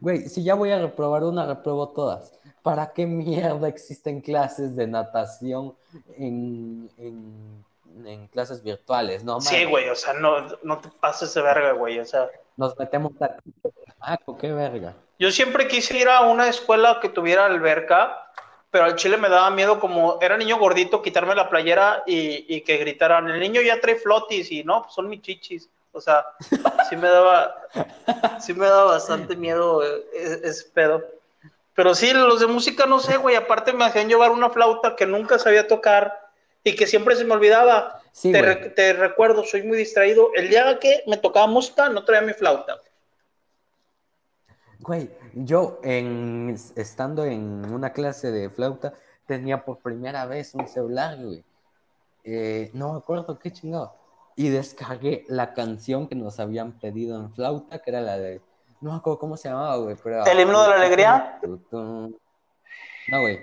güey, si ya voy a reprobar una, repruebo todas. ¿Para qué mierda existen clases de natación en, en, en clases virtuales? No, Sí, güey, o sea, no, no te pases de verga, güey. O sea, Nos metemos a... Ah, qué verga. yo siempre quise ir a una escuela que tuviera alberca, pero al chile me daba miedo como era niño gordito quitarme la playera y, y que gritaran, el niño ya trae flotis y no, pues son mis chichis. O sea, sí me daba, sí me daba bastante miedo eh, eh, ese pedo. Pero sí, los de música no sé, güey, aparte me hacían llevar una flauta que nunca sabía tocar y que siempre se me olvidaba. Sí, te, güey. re- te recuerdo, soy muy distraído. El día que me tocaba música, no traía mi flauta. Güey, yo en, estando en una clase de flauta tenía por primera vez un celular, güey. Eh, no me acuerdo qué chingado. Y descargué la canción que nos habían pedido en flauta, que era la de... No me acuerdo cómo se llamaba, güey, pero... ¿El himno de la alegría? Tu, tu, tu. No, güey.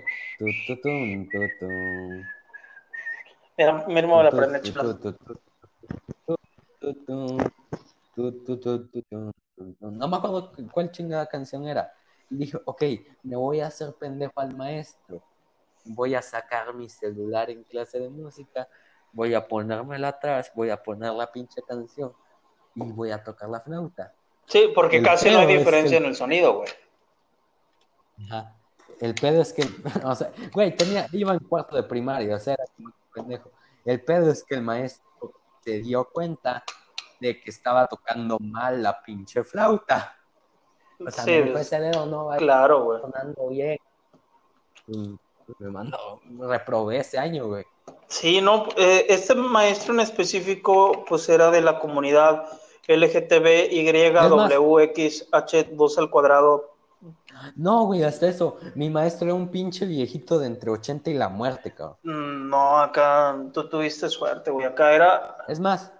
Mir me voy a poner chulada. No me acuerdo cuál chingada canción era. Y dije, ok, me voy a hacer pendejo al maestro. Voy a sacar mi celular en clase de música. Voy a ponérmela atrás. Voy a poner la pinche canción. Y voy a tocar la flauta. Sí, porque casi no hay diferencia en el sonido, güey. Ajá. El pedo es que, o sea, güey, tenía, iba en cuarto de primaria, o sea, era como pendejo. El pedo es que el maestro se dio cuenta de que estaba tocando mal la pinche flauta. O sea, Sí, me dijo, es- ese dedo no va claro, güey. sonando bien. Y me mandó, reprobé ese año, güey. Sí, no, eh, este maestro en específico, pues era de la comunidad LGTBYWXH2 al cuadrado. No, güey, hasta eso. Mi maestro era un pinche viejito de entre 80 y la muerte, cabrón. Mm, No, acá tú tuviste suerte, güey. Acá era. Es más,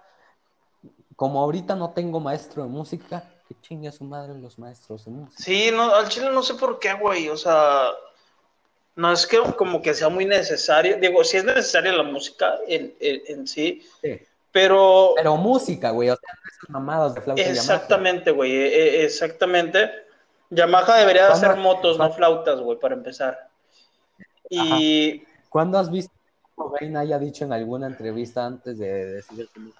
como ahorita no tengo maestro de música, que chingue a su madre los maestros de música. Sí, no, al chile no sé por qué, güey. O sea, no es que como que sea muy necesario. Digo, sí es necesaria la música en, en- en sí, Sí. pero. Pero música, güey, o sea, esas mamadas de flauta. Exactamente, güey, eh, eh, exactamente. Yamaha debería de ¿Cuándo- hacer motos, no flautas, güey, para empezar. Y ¿Cuándo has visto que haya dicho en alguna entrevista antes de decidir que no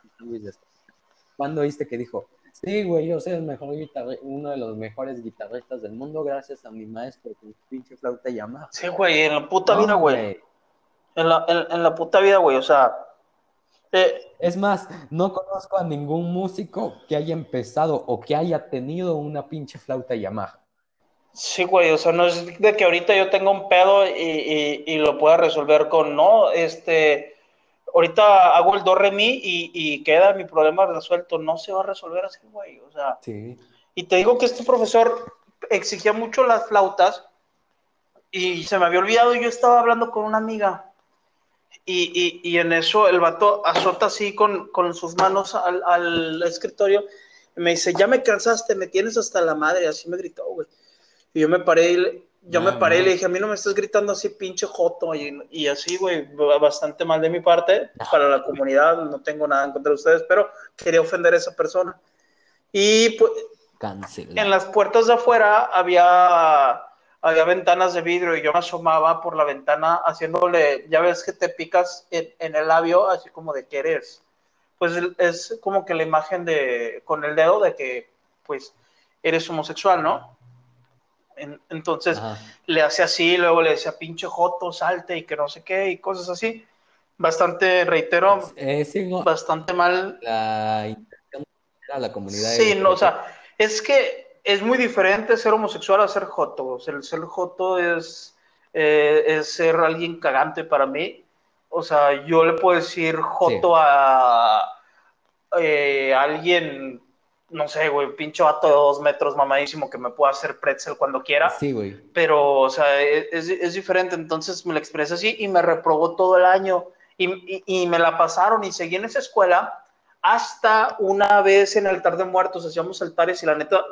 ¿Cuándo viste que dijo, sí, güey, yo soy el mejor uno de los mejores guitarristas del mundo gracias a mi maestro con pinche flauta Yamaha? sí, güey, en la puta No, vida, güey. En la, en, en la puta vida, güey, o sea. Eh, Es más, no conozco a ningún músico que haya empezado o que haya tenido una pinche flauta Yamaha. sí, güey, o sea, no es de que ahorita yo tenga un pedo y, y- y lo pueda resolver con, no, este. Ahorita hago el do re mi y, y queda mi problema resuelto. No se va a resolver así, güey. O sea, Sí. Y te digo que este profesor exigía mucho las flautas y se me había olvidado, yo estaba hablando con una amiga y, y- y en eso el vato azota así con, con sus manos al, al escritorio y me dice, ya me cansaste, me tienes hasta la madre, así me gritó, güey. Y yo me paré y le, yo No, me paré y no. le dije, a mí no me estás gritando así, pinche joto, y, y así, güey, bastante mal de mi parte, para la comunidad, no tengo nada en contra de ustedes, pero quería ofender a esa persona. Y pues, Cancelado. en las puertas de afuera había, había ventanas de vidrio y yo me asomaba por la ventana haciéndole, ya ves que te picas en, en el labio, así como de que eres. Pues es como que la imagen de, con el dedo de que, pues, eres homosexual, ¿no? En- entonces Ajá. le hace así, luego le decía pinche joto, salte y que no sé qué y cosas así. Bastante, reitero, Eh, sí, no, bastante mal la la comunidad. Sí, no, o sea, es que es muy diferente ser homosexual a ser joto. O sea, el ser joto es, eh, es ser alguien cagante para mí. O sea, yo le puedo decir joto a eh, alguien, no sé, güey, pinche vato de dos metros mamadísimo que me pueda hacer pretzel cuando quiera. Sí, güey. Pero, o sea, es, es diferente. Entonces me lo expresé así y me reprobó todo el año. Y, y, me la pasaron y seguí en esa escuela hasta una vez en el altar de muertos hacíamos altares y la neta...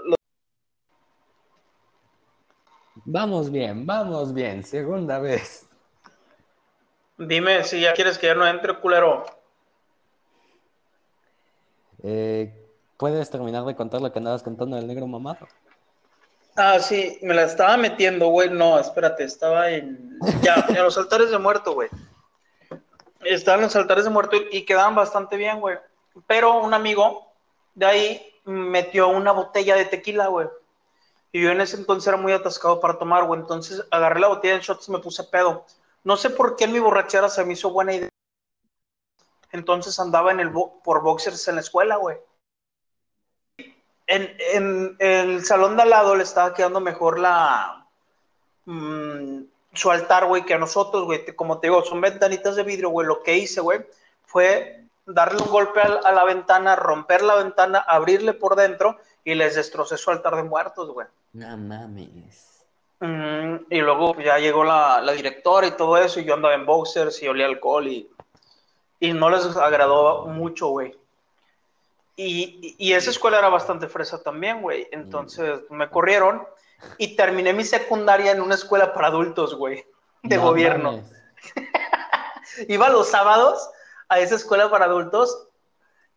Vamos bien, vamos bien, segunda vez. Dime si ya quieres que ya no entre, culero. Eh, ¿Puedes terminar de contar lo que andabas contando del negro mamado? Ah, sí, me la estaba metiendo, güey. No, espérate, estaba en. Ya, en los altares de muerto, güey. Estaban los altares de muerto y quedaban bastante bien, güey. Pero un amigo de ahí metió una botella de tequila, güey. Y yo en ese entonces era muy atascado para tomar, güey. Entonces agarré la botella de shots y me puse pedo. No sé por qué en mi borrachera se me hizo buena idea. Entonces andaba en el por boxers en la escuela, güey en, el salón de al lado le estaba quedando mejor la mm, su altar, güey, que a nosotros, güey. Como te digo, son ventanitas de vidrio, güey. Lo que hice, güey, fue darle un golpe a, la ventana, romper la ventana, abrirle por dentro y les destrocé su altar de muertos, güey. No mames. Mm, y luego ya llegó la, la, directora y todo eso, y yo andaba en boxers y olía alcohol y, y no les agradó mucho, güey. Y, esa escuela era bastante fresa también, güey. Entonces me corrieron y terminé mi secundaria en una escuela para adultos, güey, de gobierno. Iba los sábados a esa escuela para adultos,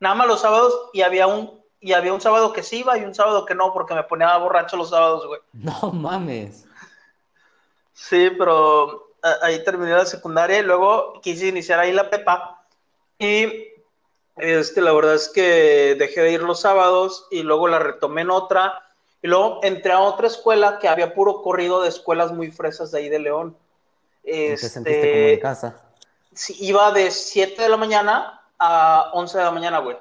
nada más los sábados, y había un y había un sábado que sí iba y un sábado que no, porque me ponía borracho los sábados, güey. No mames. Sí, pero ahí terminé la secundaria y luego quise iniciar ahí la pepa. Y este, la verdad es que dejé de ir los sábados y luego la retomé en otra. Y luego entré a otra escuela que había puro corrido de escuelas muy fresas de ahí de León. Este, ¿Te sentiste como en casa? Sí, iba de 7 de la mañana a 11 de la mañana, güey.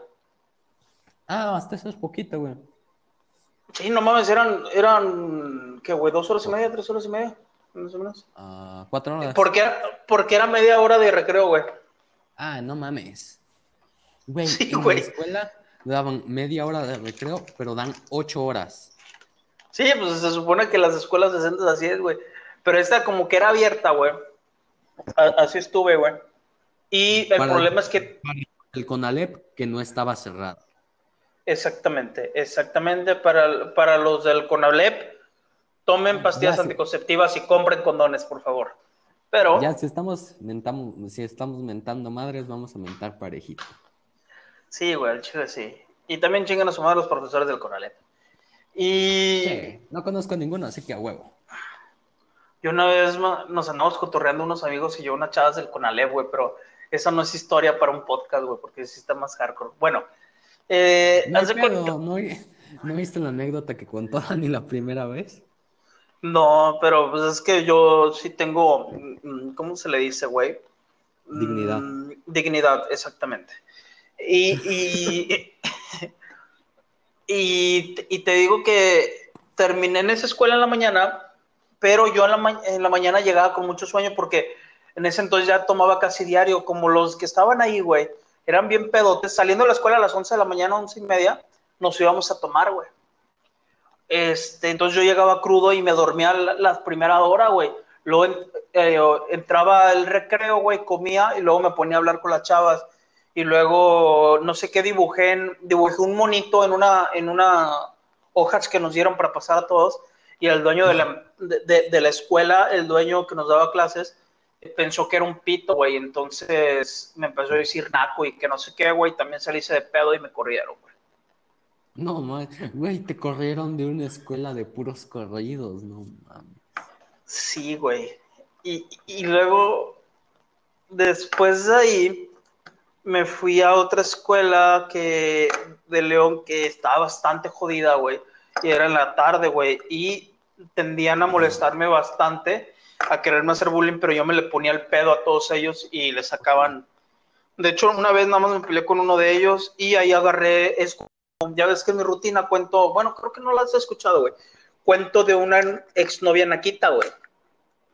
Ah, hasta eso es poquito, güey. Sí, no mames, eran, eran, ¿qué, güey? ¿Dos horas y media, tres horas y media? Más o menos. Ah, cuatro horas. Porque, porque era media hora de recreo, güey. Ah, no mames. Güey, en la escuela daban media hora de recreo, pero dan ocho horas. Sí, pues se supone que las escuelas decentes así es, güey. Pero esta como que era abierta, güey. Así estuve, güey. Y el problema es que... El CONALEP que no estaba cerrado. Exactamente, exactamente. Para, para los del CONALEP, tomen pastillas anticonceptivas y compren condones, por favor. Pero... Ya, si estamos, mentamos, si estamos mentando madres, vamos a mentar parejito. Sí, güey, el chile sí. Y también chingan a su madre los profesores del Conalep. Y. Sí, no conozco ninguno, así que a huevo. Yo una vez nos andamos cotorreando unos amigos y yo unas chavas del Conalep, güey, pero esa no es historia para un podcast, güey, porque sí está más hardcore. Bueno, eh, no, ¿no, ¿no viste la anécdota que contó Dani la primera vez? No, pero pues es que yo sí tengo, mm, ¿cómo se le dice, güey? Dignidad. Mm, dignidad, exactamente. Y, y, te digo que terminé en esa escuela en la mañana, pero yo en la, en la mañana llegaba con mucho sueño porque en ese entonces ya tomaba casi diario, como los que estaban ahí, güey, eran bien pedotes. Saliendo de la escuela a las 11 de la mañana, 11 y media, nos íbamos a tomar, güey. Este, entonces yo llegaba crudo y me dormía la, la primera hora, güey. Luego eh, entraba al recreo, güey, comía y luego me ponía a hablar con las chavas y luego no sé qué dibujé, en, dibujé un monito en una, en una hojas que nos dieron para pasar a todos y el dueño de la, de, la escuela, el dueño que nos daba clases, pensó que era un pito, güey, entonces me empezó a decir naco y que no sé qué, güey, también salí de pedo y me corrieron, güey. No, güey, te corrieron de una escuela de puros corridos, no mames. Sí, güey. Y, y luego, después de ahí, me fui a otra escuela que de León que estaba bastante jodida, güey. Y era en la tarde, güey. Y tendían a molestarme bastante, a quererme hacer bullying, pero yo me le ponía el pedo a todos ellos y le sacaban. De hecho, una vez nada más me peleé con uno de ellos y ahí agarré. Ya ves que en mi rutina cuento, bueno, creo que no la has escuchado, güey. Cuento de una exnovia naquita, güey,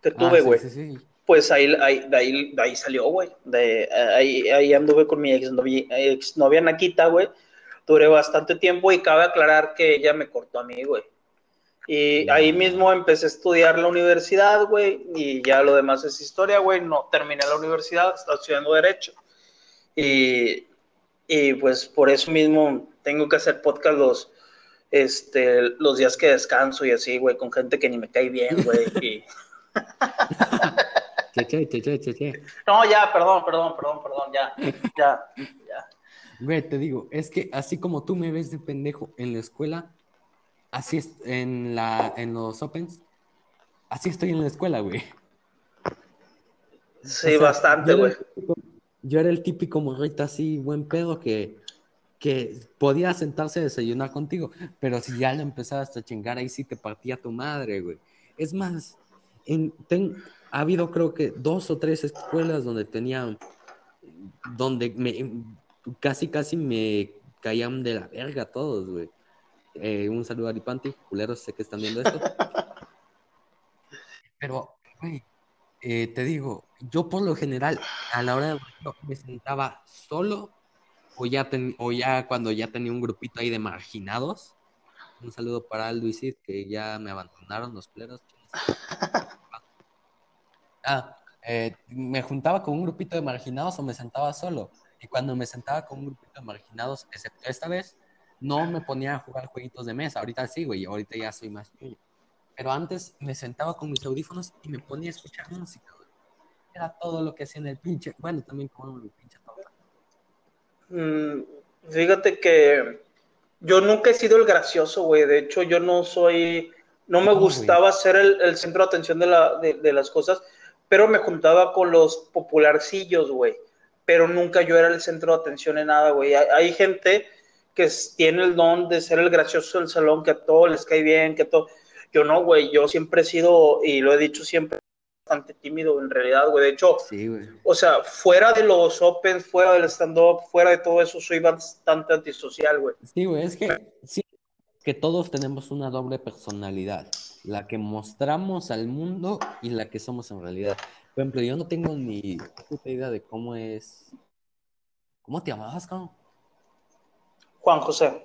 que tuve, ah, güey. sí, sí, pues ahí, ahí, de, ahí, de ahí salió, güey. De, ahí, ahí anduve con mi exnovia, exnovia Nakita, güey. Duré bastante tiempo y cabe aclarar que ella me cortó a mí, güey. Y ahí mismo empecé a estudiar la universidad, güey, y ya lo demás es historia, güey. No terminé la universidad, estaba estudiando Derecho. Y, y pues por eso mismo tengo que hacer podcast los, este, los días que descanso y así, güey, con gente que ni me cae bien, güey. Y... No, ya, perdón, perdón, perdón, perdón, ya, ya, ya. Güey, te digo, es que así como tú me ves de pendejo en la escuela, así es en, la, en los Opens, así estoy en la escuela, güey. Sí, bastante, güey. Yo era el típico morrito así, buen pedo, que, que podía sentarse a desayunar contigo, pero si ya le empezabas a chingar, ahí sí te partía tu madre, güey. Es más, en, ha habido creo que dos o tres escuelas donde tenían, donde me, casi, casi me caían de la verga todos, güey. Eh, un saludo a Aripanti, culeros, sé que están viendo esto. Pero, güey, eh, te digo, yo por lo general, a la hora de me sentaba solo o ya, o ya cuando ya tenía un grupito ahí de marginados. Un saludo para Aldo y que ya me abandonaron los culeros. Ah, eh, me juntaba con un grupito de marginados o me sentaba solo. Y cuando me sentaba con un grupito de marginados, excepto esta vez, no me ponía a jugar jueguitos de mesa. Ahorita sí, güey, ahorita ya soy más niño. Pero antes me sentaba con mis audífonos y me ponía a escuchar música, güey. Era todo lo que hacía en el pinche. Bueno, también como el pinche torta. Mm, fíjate que yo nunca he sido el gracioso, güey. De hecho, yo no soy. No me gustaba ser el, centro de atención de, la, de las cosas, pero me juntaba con los popularcillos, güey pero nunca yo era el centro de atención en nada, güey. Hay, gente que tiene el don de ser el gracioso del salón, que a todos les cae bien, que todo. Yo no, güey, yo siempre he sido, y lo he dicho siempre, bastante tímido en realidad, güey. De hecho, o sea, fuera de los Open, fuera del stand-up, fuera de todo eso, soy bastante antisocial, güey. Sí, güey, es que sí, que todos tenemos una doble personalidad, la que mostramos al mundo y la que somos en realidad. Por ejemplo, yo no tengo ni puta idea de cómo es. ¿Cómo te llamabas, cabrón? Juan José.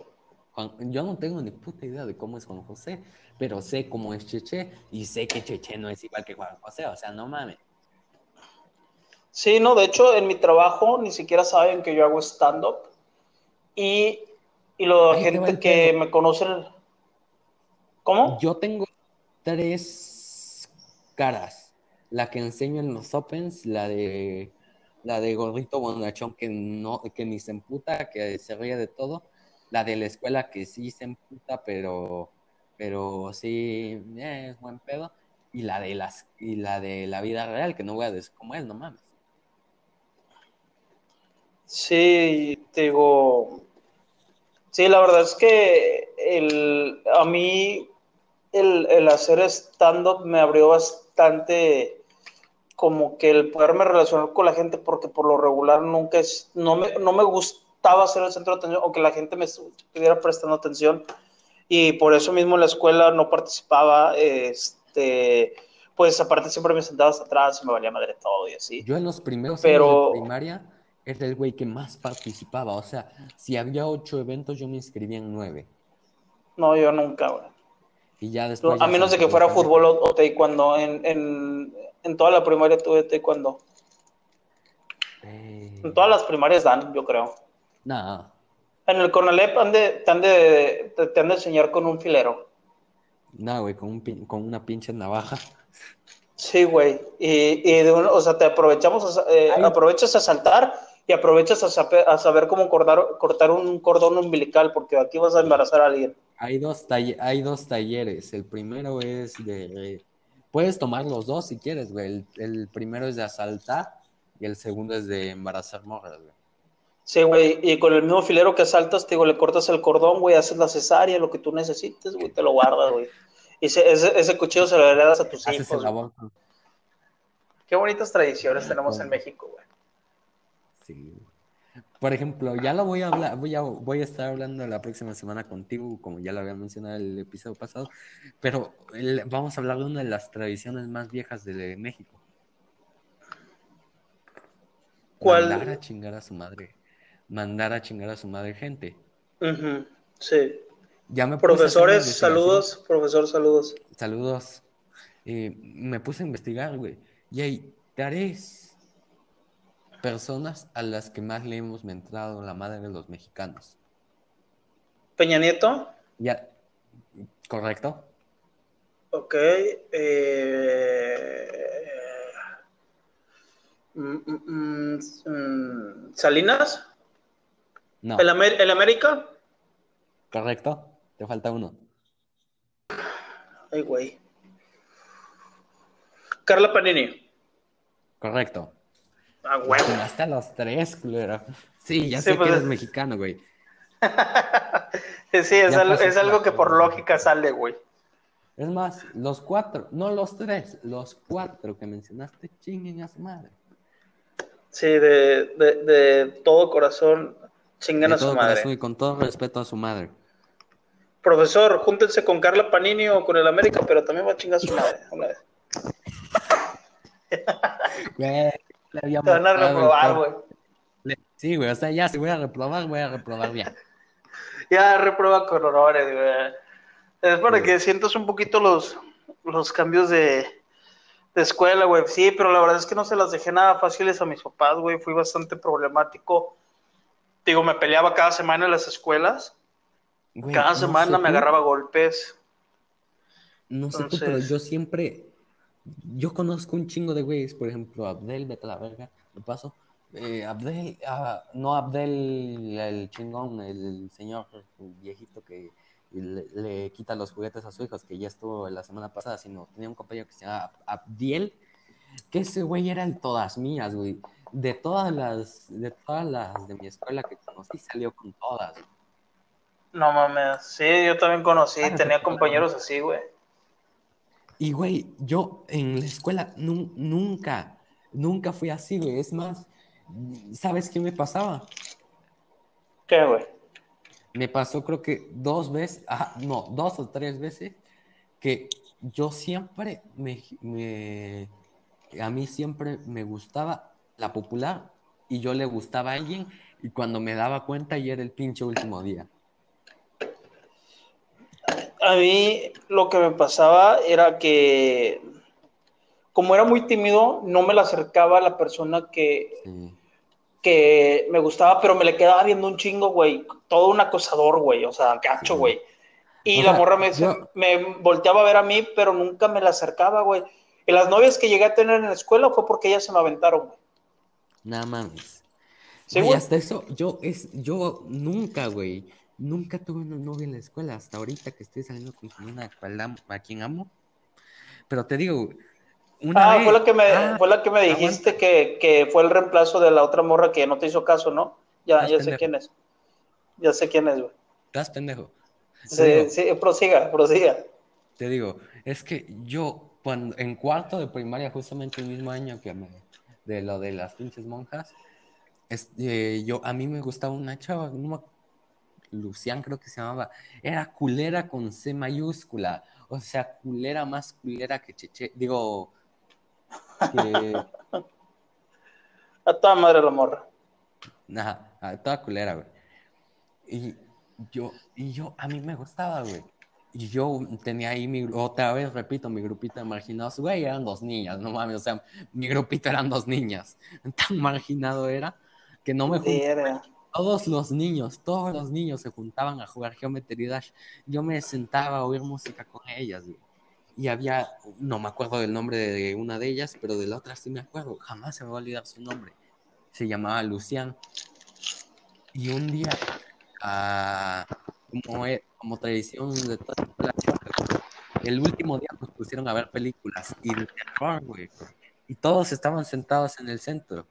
yo no tengo ni puta idea de cómo es Juan José, pero sé cómo es Cheche y sé que Cheche no es igual que Juan José, o sea, no mames. Sí, no, de hecho, en mi trabajo ni siquiera saben que yo hago stand-up y, y la gente que me conoce. ¿Cómo? Yo tengo tres caras la que enseño en los Opens, la de la de gordito bonachón que no, que ni se emputa, que se ríe de todo, la de la escuela que sí se emputa, pero, pero sí eh, es buen pedo, y la de las, y la de la vida real, que no voy a decir cómo es, no mames. Sí, digo, sí, la verdad es que el, a mí el, el hacer stand-up me abrió bastante como que el poderme relacionar con la gente, porque por lo regular nunca es, no me, no me gustaba ser el centro de atención, o que la gente me estuviera prestando atención, y por eso mismo en la escuela no participaba, este, pues aparte siempre me sentaba hasta atrás y me valía madre todo y así. Yo en los primeros Pero... años de primaria era el güey que más participaba, o sea, si había ocho eventos yo me inscribía en nueve. No, yo nunca, güey. Y ya después... a menos de que fuera fútbol o, o taekwondo, en, en en toda la primaria tuve taekwondo. Eh... En todas las primarias dan, yo creo. No. En el Cornelep han de, te, han de, te, han de enseñar con un filero. No, güey, con, un, con una pinche navaja. Sí, güey. Y, y de o sea, te aprovechamos, a, eh, aprovechas a saltar y aprovechas a, saber, a saber cómo cortar, cortar un cordón umbilical, porque aquí vas a embarazar a alguien. Hay dos, hay dos talleres. El primero es de Puedes tomar los dos si quieres, güey. El, primero es de asaltar y el segundo es de embarazar morras, güey. Sí, güey, y con el mismo filero que asaltas, te digo, le cortas el cordón, güey, haces la cesárea, lo que tú necesites, güey, te lo guardas, güey. Y ese, ese, cuchillo se lo heredas a tus hijos. Qué bonitas tradiciones tenemos en México, güey. Sí. Por ejemplo, ya lo voy a hablar, voy a, voy a estar hablando la próxima semana contigo, como ya lo había mencionado el episodio pasado, pero vamos a hablar de una de las tradiciones más viejas de México. ¿Cuál? Mandar a chingar a su madre. Mandar a chingar a su madre gente. Sí. Ya me Profesores, saludos. Profesor, saludos. Saludos. Eh, me puse a investigar, güey. Y hay tres personas a las que más le hemos mentado la madre de los mexicanos. Peña Nieto. Ya, correcto. Ok. Eh, mm, mm, mm, Salinas. No. ¿El, ¿El América? Correcto. Te falta uno. Ay, güey. Carla Panini. Correcto. Ah, güey. Hasta los tres, culero. Sí, ya sé pues, que eres mexicano, güey. sí, es, algo, es algo, que por lógica sale, güey. Es más, los cuatro, no los tres, los cuatro que mencionaste chinguen a su madre. Sí, de, de, de todo corazón chinguen a su madre. y con todo respeto a su madre. Profesor, júntense con Carla Panini o con el América, pero también va a chingar a su madre una vez. Te van a reprobar, güey. Sí, güey, o sea, ya si voy a reprobar, voy a reprobar ya. ya reprueba con honores, güey. Es para que sientas un poquito los, los cambios de, de escuela, güey. Sí, pero la verdad es que no se las dejé nada fáciles a mis papás, güey. Fui bastante problemático. Digo, me peleaba cada semana en las escuelas. cada semana me agarraba golpes. No sé tú, pero yo siempre. Yo conozco un chingo de güeyes, por ejemplo, Abdel, vete a la verga, me paso. Eh, Abdel, ah, no Abdel el chingón, el señor viejito que le, quita los juguetes a su hijos, que ya estuvo la semana pasada, sino tenía un compañero que se llama Abdiel, que ese güey era en todas mías, güey. De todas las, de todas las de mi escuela que conocí, salió con todas. No mames, sí, yo también conocí, tenía compañeros así, güey. Y, güey, yo en la escuela nunca, nunca fui así, güey. Es más, ¿sabes qué me pasaba? ¿Qué, güey? Me pasó creo que dos veces, ah, no, dos o tres veces, que yo siempre me, a mí siempre me gustaba la popular y yo le gustaba a alguien y cuando me daba cuenta ya era el pinche último día. A mí lo que me pasaba era que como era muy tímido, no me la acercaba a la persona que, que me gustaba, pero me le quedaba viendo un chingo, güey. Todo un acosador, güey. O sea, cacho, güey. Y la morra me, me volteaba a ver a mí, pero nunca me la acercaba, güey. Y las novias que llegué a tener en la escuela fue porque ellas se me aventaron, güey. Nada más. Sí, güey, hasta eso, yo, es, yo nunca, güey, nunca tuve una novia en la escuela, hasta ahorita que estoy saliendo con una a quien amo. Pero te digo, ah, fue la que me, ah, fue la que me dijiste que, que, fue el reemplazo de la otra morra que no te hizo caso, ¿no? Ya, ya sé quién es. Ya sé quién es, güey. Estás pendejo. Sí, sí, prosiga, prosiga. Te digo, es que yo, cuando, en cuarto de primaria, justamente el mismo año que me, de lo de las pinches monjas, eh, yo, a mí me gustaba una chava, no Lucián creo que se llamaba, era culera con C mayúscula, o sea, culera más culera que Cheche, digo, a toda madre la morra. Ajá, a toda culera, güey. Y yo, y yo, a mí me gustaba, güey. Y yo tenía ahí mi, otra vez, repito, mi grupito de marginados, güey, eran dos niñas, no mames, o sea, mi grupito eran dos niñas. Tan marginado era que no me juntaba. Todos los niños, todos los niños se juntaban a jugar Geometry Dash. Yo me sentaba a oír música con ellas, güey y había, no me acuerdo del nombre de una de ellas, pero de la otra sí me acuerdo, jamás se me va a olvidar su nombre. Se llamaba Lucián. Y un día, ah, como, como tradición de toda la el último día nos pusieron a ver películas y. Y todos estaban sentados en el centro.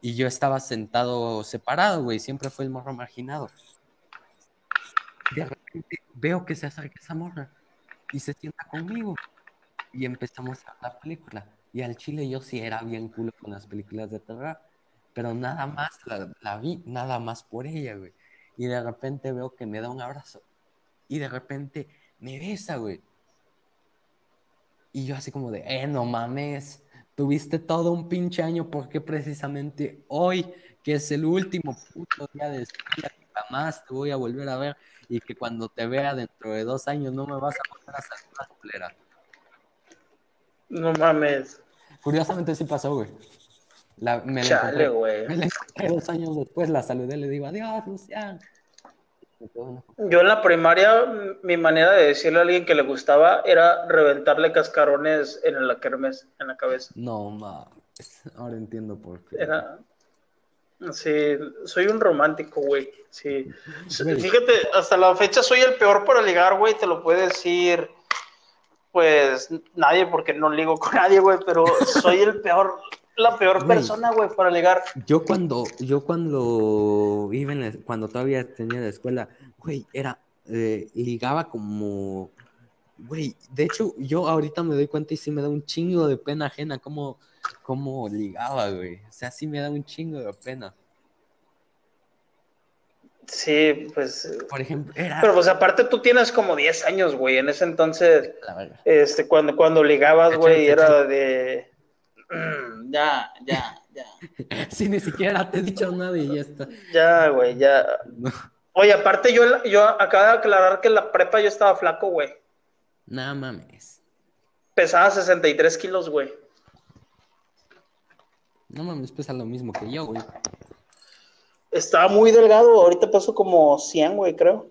Y yo estaba sentado separado, güey. Siempre fue el morro marginado. De repente veo que se acerca esa morra y se sienta conmigo. Y empezamos a la película. Y al chile yo sí era bien culo con las películas de terror, pero nada más la, vi, nada más por ella, güey. Y de repente veo que me da un abrazo. Y de repente me besa, güey. Y yo así como de, eh, no mames, tuviste todo un pinche año porque precisamente hoy, que es el último puto día de escuela, jamás te voy a volver a ver y que cuando te vea dentro de dos años no me vas a volver a saludar, No mames. Curiosamente sí pasó, güey. La, me Chale, güey. dos años después la saludé, le digo, adiós, Lucián. Yo en la primaria, mi manera de decirle a alguien que le gustaba era reventarle cascarones en la kermes, en la cabeza. No, mames. Ahora entiendo por qué. Era... Sí, soy un romántico, güey. Sí. Fíjate, hasta la fecha soy el peor para ligar, güey. Te lo puede decir, pues, nadie, porque no ligo con nadie, güey. Pero soy el peor, la peor persona, güey, para ligar. Yo cuando, yo cuando iba en cuando todavía tenía la escuela, güey, era, eh, ligaba como, güey, de hecho, yo ahorita me doy cuenta y sí me da un chingo de pena ajena como, como ligaba, güey. O sea, sí me da un chingo de pena. Sí, pues. Por ejemplo, Pero pues aparte tú tienes como 10 años, güey. En ese entonces, este, cuando, cuando ligabas, güey, era de ya, ya, ya. Si ni siquiera te he dicho nada y ya está. Ya, güey, ya. Oye, aparte yo, yo acabo de aclarar que en la prepa yo estaba flaco, güey. No mames. Pesaba 63 kilos, güey. No mames, pesa lo mismo que yo, güey. Estaba muy delgado, ahorita paso como 100, güey, creo.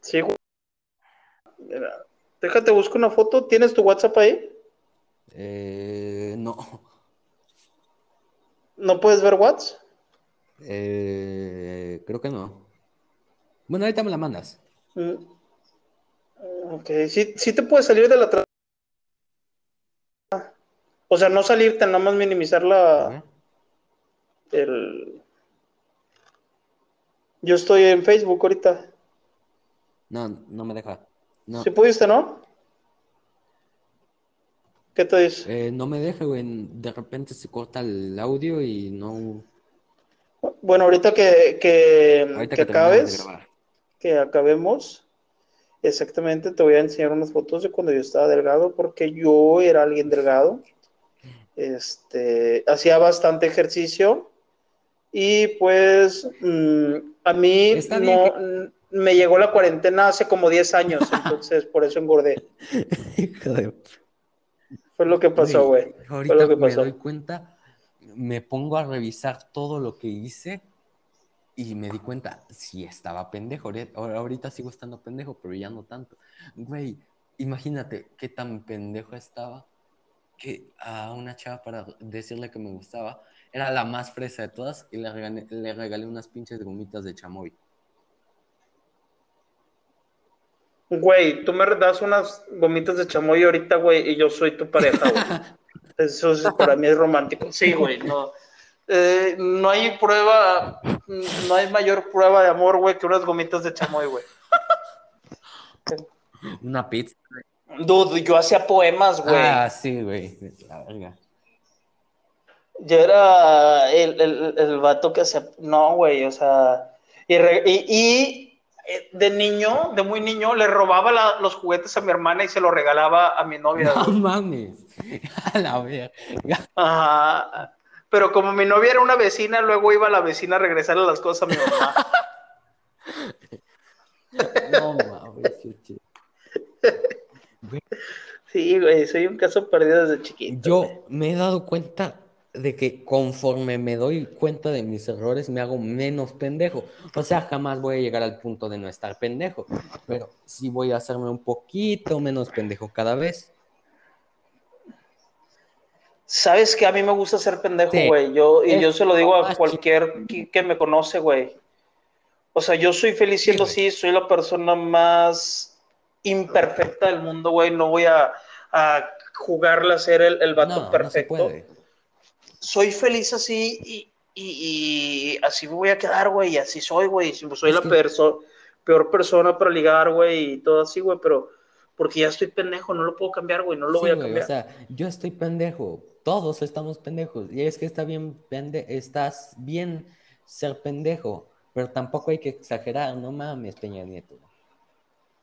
Sí, güey. Déjate, busco una foto. ¿Tienes tu WhatsApp ahí? Eh, no. ¿No puedes ver WhatsApp? Eh, creo que no. Bueno, ahorita me la mandas. Mm. Ok, sí, sí te puedes salir de la... O sea, no salirte, nada más minimizar la... El... Yo estoy en Facebook ahorita. No, no me deja. No. ¿Sí pudiste, no? ¿Qué te dice? Eh, no me deja, güey. De repente se corta el audio y no. Bueno, ahorita que, que, que, acabes, que acabemos, exactamente te voy a enseñar unas fotos de cuando yo estaba delgado, porque yo era alguien delgado. Este, hacía bastante ejercicio y pues mm, a mí no, me llegó la cuarentena hace como 10 años, entonces por eso engordé. Fue lo que pasó, güey. Ahorita lo que me doy cuenta, me pongo a revisar todo lo que hice y me di cuenta, sí estaba pendejo. Ahorita sigo estando pendejo, pero ya no tanto. Güey, imagínate qué tan pendejo estaba que a una chava para decirle que me gustaba era la más fresa de todas y le regalé, le regalé unas pinches gomitas de chamoy. Güey, tú me das unas gomitas de chamoy ahorita, güey, y yo soy tu pareja, güey. Eso para mí es romántico. Sí, güey, no. Eh, no hay prueba, no hay mayor prueba de amor, güey, que unas gomitas de chamoy, güey. Una pizza. Dude, yo hacía poemas, güey. Ah, sí, güey. La verga. Yo era el, el, el vato que hacía. No, güey, o sea. y, y eh, de niño, de muy niño, le robaba los juguetes a mi hermana y se los regalaba a mi novia. No mames, a la verga. Pero como mi novia era una vecina, luego iba la vecina a regresarle las cosas a mi mamá. no mames, Sí, güey, soy un caso perdido desde chiquito. Yo me he dado cuenta de que conforme me doy cuenta de mis errores me hago menos pendejo. O sea, jamás voy a llegar al punto de no estar pendejo, pero sí voy a hacerme un poquito menos pendejo cada vez. Sabes que a mí me gusta ser pendejo, güey. Yo, y yo se lo digo a cualquier que, me conoce, güey. O sea, yo soy feliz siendo así, soy la persona más imperfecta del mundo, güey. No voy a, a jugarle a ser el, el vato perfecto soy feliz así y, y, así me voy a quedar, güey, y así soy, güey. Soy la peor persona para ligar, güey, y todo así, güey, pero porque ya estoy pendejo, no lo puedo cambiar, güey, no lo voy a cambiar. o sea, yo estoy pendejo, todos estamos pendejos, y es que está bien, pende estás bien ser pendejo, pero tampoco hay que exagerar, no mames, Peña Nieto.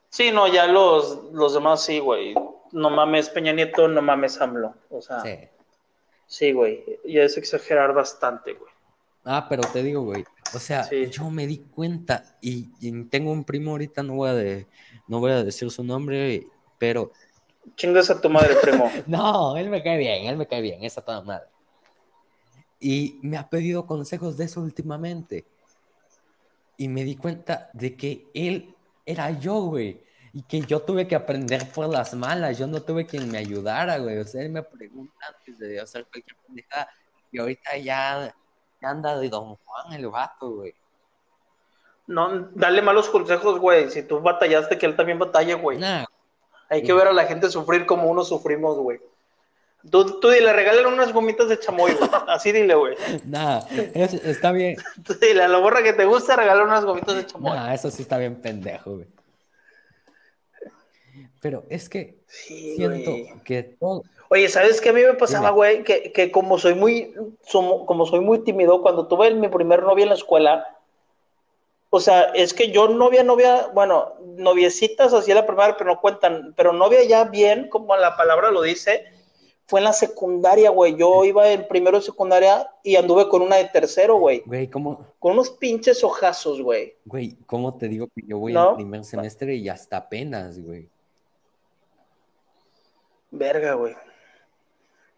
Sí, no, ya los, los demás sí, güey. No mames Peña Nieto, no mames AMLO. O sea. Sí. Sí, güey, ya es exagerar bastante, güey. Ah, pero te digo, güey, o sea, Sí. yo me di cuenta y, y tengo un primo ahorita, no voy a, de- no voy a decir su nombre, pero Chingas a tu madre, primo. no, él me cae bien, él me cae bien, esa toda madre. Y me ha pedido consejos de eso últimamente. Y me di cuenta de que él era yo, güey. Y que yo tuve que aprender por las malas. Yo no tuve quien me ayudara, güey. O sea, él me pregunta antes de hacer cualquier pendejada. Y ahorita ya, ya anda de Don Juan el vato, güey. No, dale malos consejos, güey. Si tú batallaste, que él también batalle, güey. Nah, Hay que ver a la gente sufrir como uno sufrimos, güey. Tú, tú dile, regálale unas gomitas de chamoy, güey. Así dile, güey. nah, es- está bien. Tú dile, a la borra que te gusta, regálale unas gomitas de chamoy. Nah, eso sí está bien pendejo, güey. Pero es que Sí, siento güey. que todo. Oye, ¿sabes qué a mí me pasaba, güey? Que, que como soy muy, somo- como soy muy tímido, cuando tuve mi primer novia en la escuela, o sea, es que yo novia, novia, bueno, noviecitas así la primera, pero no cuentan, pero novia ya bien, como la palabra lo dice, fue en la secundaria, güey. Yo iba en primero de secundaria y anduve con una de tercero, güey. Güey, ¿cómo, Con unos pinches ojazos, güey. güey, ¿cómo te digo que yo voy ¿No? en primer semestre y hasta apenas, güey? Verga, güey.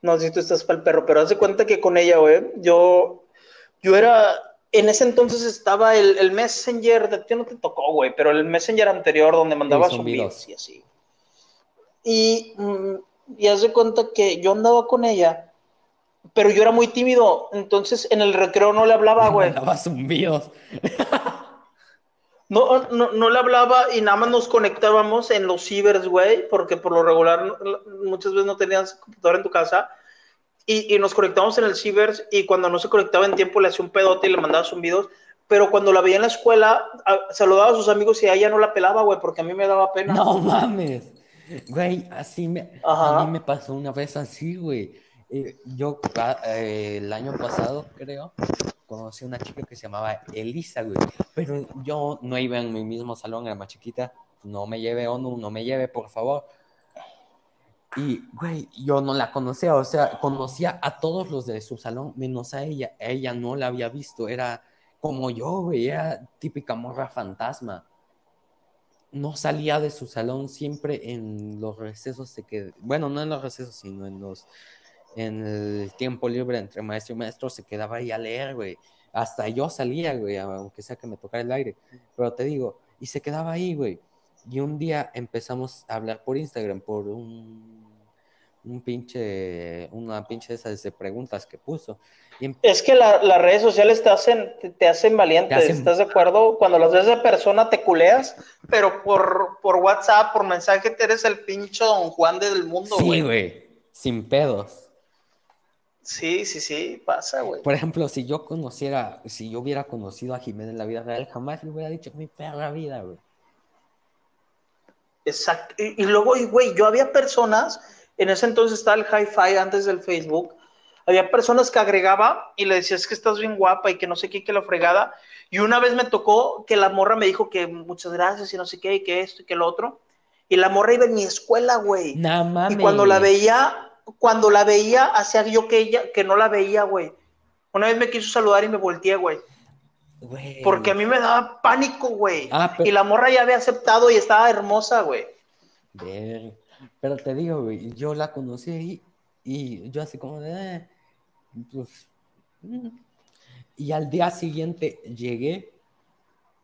No sé si tú estás para el perro, pero haz de cuenta que con ella, güey, yo, yo era, en ese entonces estaba el, el Messenger, de ti no te tocó, güey, pero el Messenger anterior donde mandaba zumbidos. y así. Y, mm, y haz de cuenta que yo andaba con ella, pero yo era muy tímido, entonces en el recreo no le hablaba, güey. Mandaba zumbidos. No, no, no le hablaba y nada más nos conectábamos en los cibers, güey, porque por lo regular muchas veces no tenías computadora en tu casa. Y, y nos conectábamos en el cibers y cuando no se conectaba en tiempo le hacía un pedote y le mandaba zumbidos. Pero cuando la veía en la escuela, saludaba a sus amigos y a ella no la pelaba, güey, porque a mí me daba pena. No mames. Güey, así me. Ajá. A mí me pasó una vez así, güey. Eh, yo eh, el año pasado, creo, conocí a una chica que se llamaba Elisa, güey. Pero yo no iba en mi mismo salón, era más chiquita. No me lleve, ONU, no me lleve, por favor. Y, güey, yo no la conocía, o sea, conocía a todos los de su salón, menos a ella. Ella no la había visto, era como yo, güey, era típica morra fantasma. No salía de su salón siempre en los recesos, se qued... bueno, no en los recesos, sino en los, en el tiempo libre entre maestro y maestro, se quedaba ahí a leer, güey. Hasta yo salía, güey, aunque sea que me tocara el aire. Pero te digo, y se quedaba ahí, güey. Y un día empezamos a hablar por Instagram, por un, un pinche, una pinche de esas de preguntas que puso. Y em- Es que la- las redes sociales te hacen, te, te hacen valiente, Te hacen- ¿estás de acuerdo? Cuando las ves de persona te culeas, pero por, por WhatsApp, por mensaje, te eres el pincho Don Juan del mundo, sí, güey. güey, sin pedos. Sí, sí, sí, pasa, güey. Por ejemplo, si yo conociera, si yo hubiera conocido a Jiménez en la vida real, jamás le hubiera dicho mi perra vida, güey. Exacto. Y, y luego, güey, yo había personas, en ese entonces estaba el hi-fi antes del Facebook, había personas que agregaba y le decía, es que estás bien guapa y que no sé qué, que la fregada. Y una vez me tocó que la morra me dijo que muchas gracias y no sé qué, y que esto y que lo otro. Y la morra iba en mi escuela, güey. Nah, Y cuando la veía, cuando la veía, hacía yo que ella, que no la veía, güey. Una vez me quiso saludar y me volteé, güey. Güey. Porque a mí me daba pánico, güey. Ah, pero- Y la morra ya había aceptado y estaba hermosa, güey. Pero te digo, güey, yo la conocí ahí y yo así como de, "Eh, pues, mm". y al día siguiente llegué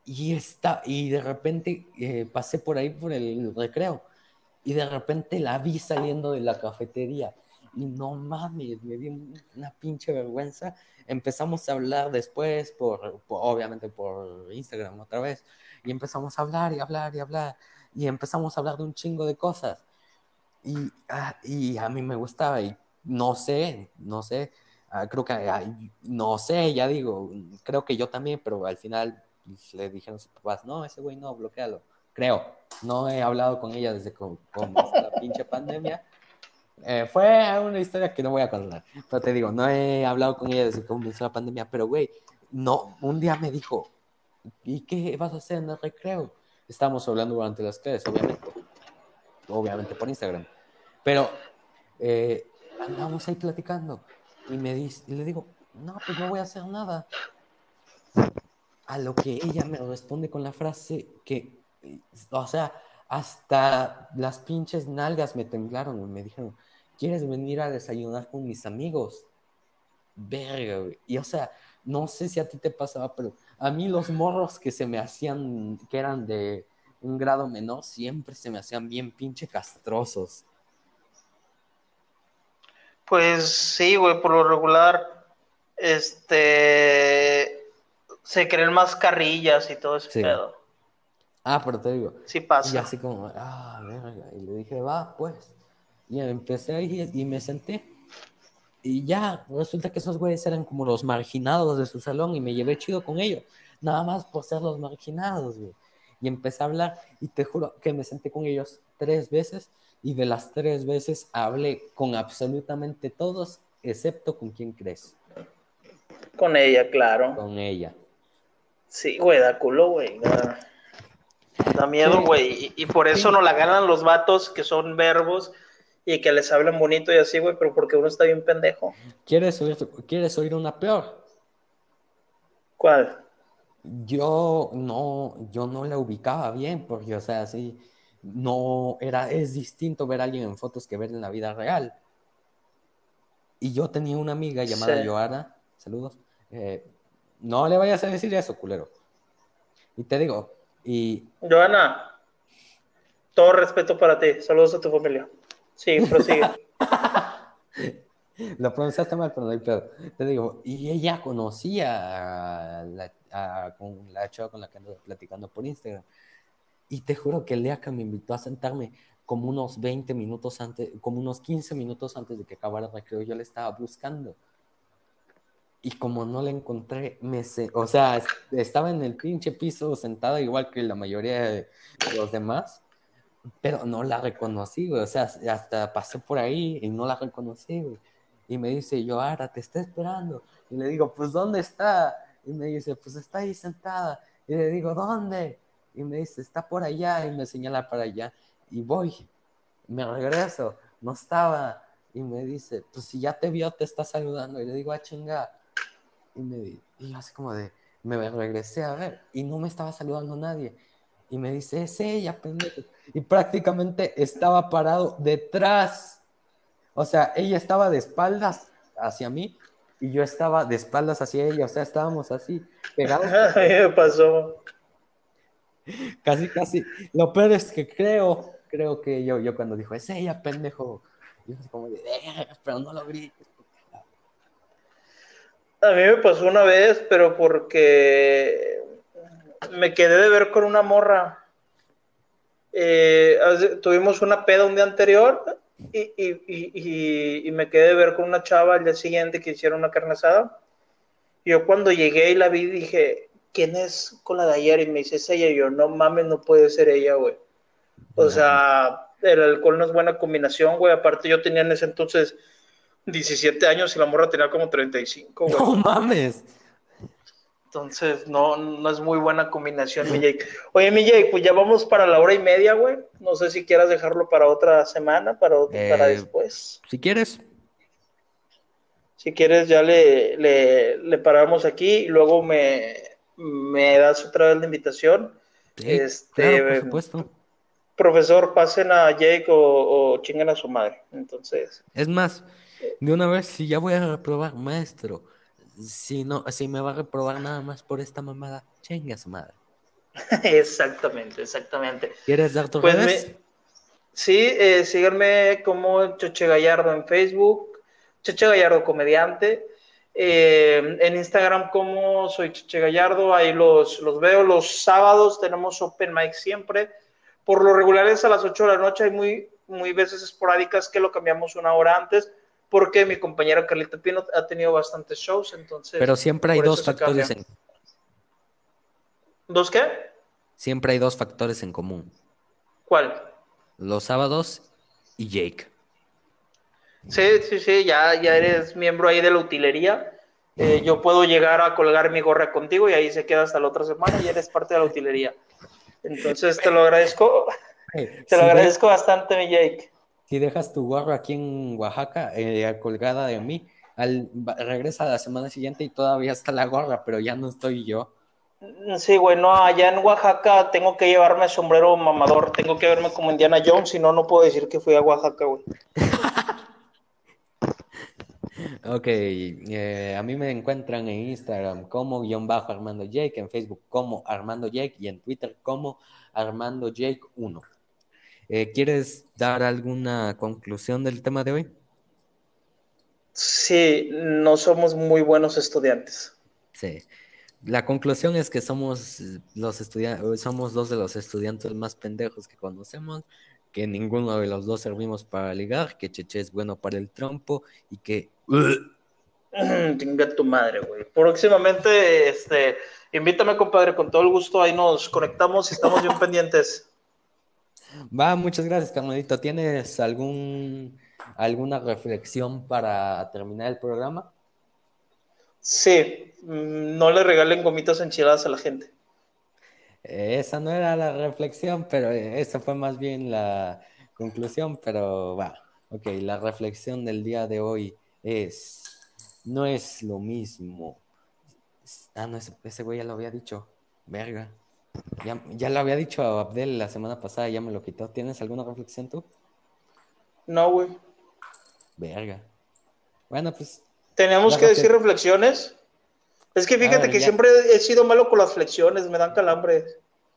y está, y de repente eh, pasé por ahí por el recreo y de repente la vi saliendo de la cafetería y no mames, me dio una pinche vergüenza. Empezamos a hablar después por, por- obviamente por Instagram otra vez y empezamos a hablar y hablar y hablar y empezamos a hablar de un chingo de cosas. Y, ah, y a mí me gustaba y no sé, no sé, ah, creo que, ah, no sé, ya digo, creo que yo también, pero al final le dijeron a sus papás, no, ese güey no, bloquealo. Creo, no he hablado con ella desde que comenzó la pinche pandemia. Eh, fue una historia que no voy a contar, pero te digo, no he hablado con ella desde que comenzó la pandemia, pero güey, no, un día me dijo, ¿y qué vas a hacer en el recreo? Estábamos hablando durante las clases, obviamente, obviamente por Instagram, pero eh, andamos ahí platicando y me dice, y le digo, no, pues no voy a hacer nada. A lo que ella me responde con la frase que, o sea, hasta las pinches nalgas me temblaron, y Me dijeron, ¿quieres venir a desayunar con mis amigos? Verga, güey. Y o sea, no sé si a ti te pasaba, pero a mí los morros que se me hacían, que eran de un grado menor, siempre se me hacían bien pinche castrosos. Pues sí, güey, por lo regular, este, se creen más carrillas y todo ese Sí. pedo. Ah, pero te digo, Sí y pasa. así como, ah, verga, y le dije, va, pues. Y empecé ahí y me senté. Y ya, resulta que esos güeyes eran como los marginados de su salón y me llevé chido con ellos. Nada más por ser los marginados, güey. Y empecé a hablar y te juro que me senté con ellos tres veces y de las tres veces hablé con absolutamente todos, excepto con quién crees, Con ella, claro. con ella. Sí, güey, da culo, güey. Da, da miedo, Sí. güey. Y, y por eso Sí. no la ganan los vatos que son verbos y que les hablan bonito y así, güey, pero porque uno está bien pendejo. ¿Quieres oír, ¿Quieres oír una peor? ¿Cuál? Yo no, yo no la ubicaba bien, porque, o sea, sí, no era, es distinto ver a alguien en fotos que ver en la vida real. Y yo tenía una amiga llamada Sí. Joana, saludos, eh, no le vayas a decir eso, culero. Y te digo, y Joana, todo respeto para ti. Saludos a tu familia. Sí, prosigue. lo pronunciaste mal, pero no hay pedo. Te digo, y ella conocía a la, a- con la chava con la que ando platicando por Instagram. Y te juro que el día que me invitó a sentarme como unos 20 minutos antes, como unos 15 minutos antes de que acabara el recreo, yo la estaba buscando. Y como no la encontré, me se- o sea, es- estaba en el pinche piso sentada igual que la mayoría de los demás, pero no la reconocí, güey. O sea, hasta pasé por ahí y no la reconocí, güey. Y me dice, Joara, te está esperando. Y le digo, pues, ¿dónde está? Y me dice, pues está ahí sentada. Y le digo, ¿dónde? Y me dice, está por allá. Y me señala para allá. Y voy. Me regreso. No estaba. Y me dice, pues si ya te vio, te está saludando. Y le digo, ah, chinga. Y, me, y yo así como de, me regresé a ver. Y no me estaba saludando nadie. Y me dice, es ella, pendejo. Y prácticamente estaba parado detrás. O sea, ella estaba de espaldas hacia mí y yo estaba de espaldas hacia ella. O sea, estábamos así, pegados. Me pasó. Casi, casi. Lo peor es que creo, creo que yo, yo cuando dijo, es ella, pendejo. Yo así como de, "Verga, pero no lo grites. A mí me pasó una vez, pero porque me quedé de ver con una morra. Eh, tuvimos una peda un día anterior y, y- y- me quedé de ver con una chava al día siguiente que hicieron una carne asada. Yo cuando llegué y la vi dije, ¿quién es con la de ayer? Y me dice, es ella. Y yo, no mames, no puede ser ella, güey. O sea, el alcohol no es buena combinación, güey. Aparte yo tenía en ese entonces 17 años y la morra tenía como 35, güey. No mames. Entonces, no, no es muy buena combinación, mi Jake. Oye, mi Jake, pues ya vamos para la hora y media, güey. No sé si quieras dejarlo para otra semana, para, ot- Eh, para después. Si quieres. Si quieres, ya le, le, le paramos aquí y luego me, me das otra vez la invitación. Sí, Este, claro, por supuesto. Profesor, pasen a Jake o, o chinguen a su madre. Entonces, Es más, de una vez, si ya voy a reprobar, maestro, si no, si me va a reprobar nada más por esta mamada, chinga su madre. exactamente, exactamente. ¿Quieres dar tus Pues redes? me- sí, eh, síganme como Choche Gallardo en Facebook, Choche Gallardo Comediante, eh, en Instagram como soy Choche Gallardo, ahí los, los veo los sábados, tenemos open mic siempre, por lo regular es a las 8 de la noche, hay muy, muy veces esporádicas que lo cambiamos una hora antes, porque mi compañera Carlita Pino ha tenido bastantes shows, entonces... Pero siempre hay dos factores en, ¿Dos qué? siempre hay dos factores en común. ¿Cuál? Los sábados y Jake. Sí, sí, sí, ya, ya eres miembro ahí de la utilería. Eh, yo puedo llegar a colgar mi gorra contigo y ahí se queda hasta la otra semana y eres parte de la utilería. Entonces te lo agradezco, te lo de- agradezco bastante, mi Jake. Si dejas tu gorro aquí en Oaxaca, eh, colgada de mí, al, regresa la semana siguiente y todavía está la gorra, pero ya no estoy yo. Sí, güey, no, allá en Oaxaca tengo que llevarme sombrero mamador, tengo que verme como Indiana Jones, si no, no puedo decir que fui a Oaxaca, güey. ok, eh, a mí me encuentran en Instagram como guion bajo Armando Jake, en Facebook como Armando Jake y en Twitter como Armando Jake 1. Eh, ¿Quieres dar alguna conclusión del tema de hoy? Sí, no somos muy buenos estudiantes. Sí. La conclusión es que somos los estudiantes, somos dos de los estudiantes más pendejos que conocemos, que ninguno de los dos servimos para ligar, que Cheche es bueno para el trompo y que Tenga tu madre, güey. Próximamente, este, invítame, compadre, con todo el gusto. Ahí nos conectamos y estamos bien pendientes. Va, muchas gracias, Carmelito. ¿Tienes algún alguna reflexión para terminar el programa? Sí, no le regalen gomitas enchiladas a la gente. Esa no era la reflexión, pero esa fue más bien la conclusión, pero va. Ok, la reflexión del día de hoy es, no es lo mismo. Ah, no, ese, güey ya lo había dicho. Verga. Ya, ya lo había dicho a Abdel la semana pasada, ya me lo quitó. ¿Tienes alguna reflexión tú? No, güey. Verga. Bueno, pues ¿Tenemos que decir reflexiones? Es que fíjate que siempre he sido malo con las flexiones, me dan calambre.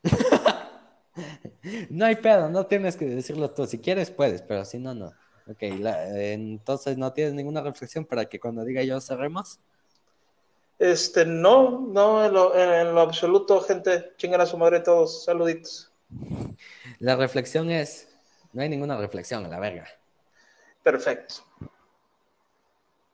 no hay pedo, no tienes que decirlo tú. Si quieres, puedes, pero si no, no. Ok, entonces no tienes ninguna reflexión para que cuando diga yo cerremos. Este, no, no, en lo, en lo absoluto, gente, chingan a su madre todos, saluditos. La reflexión es, no hay ninguna reflexión, a la verga. Perfecto.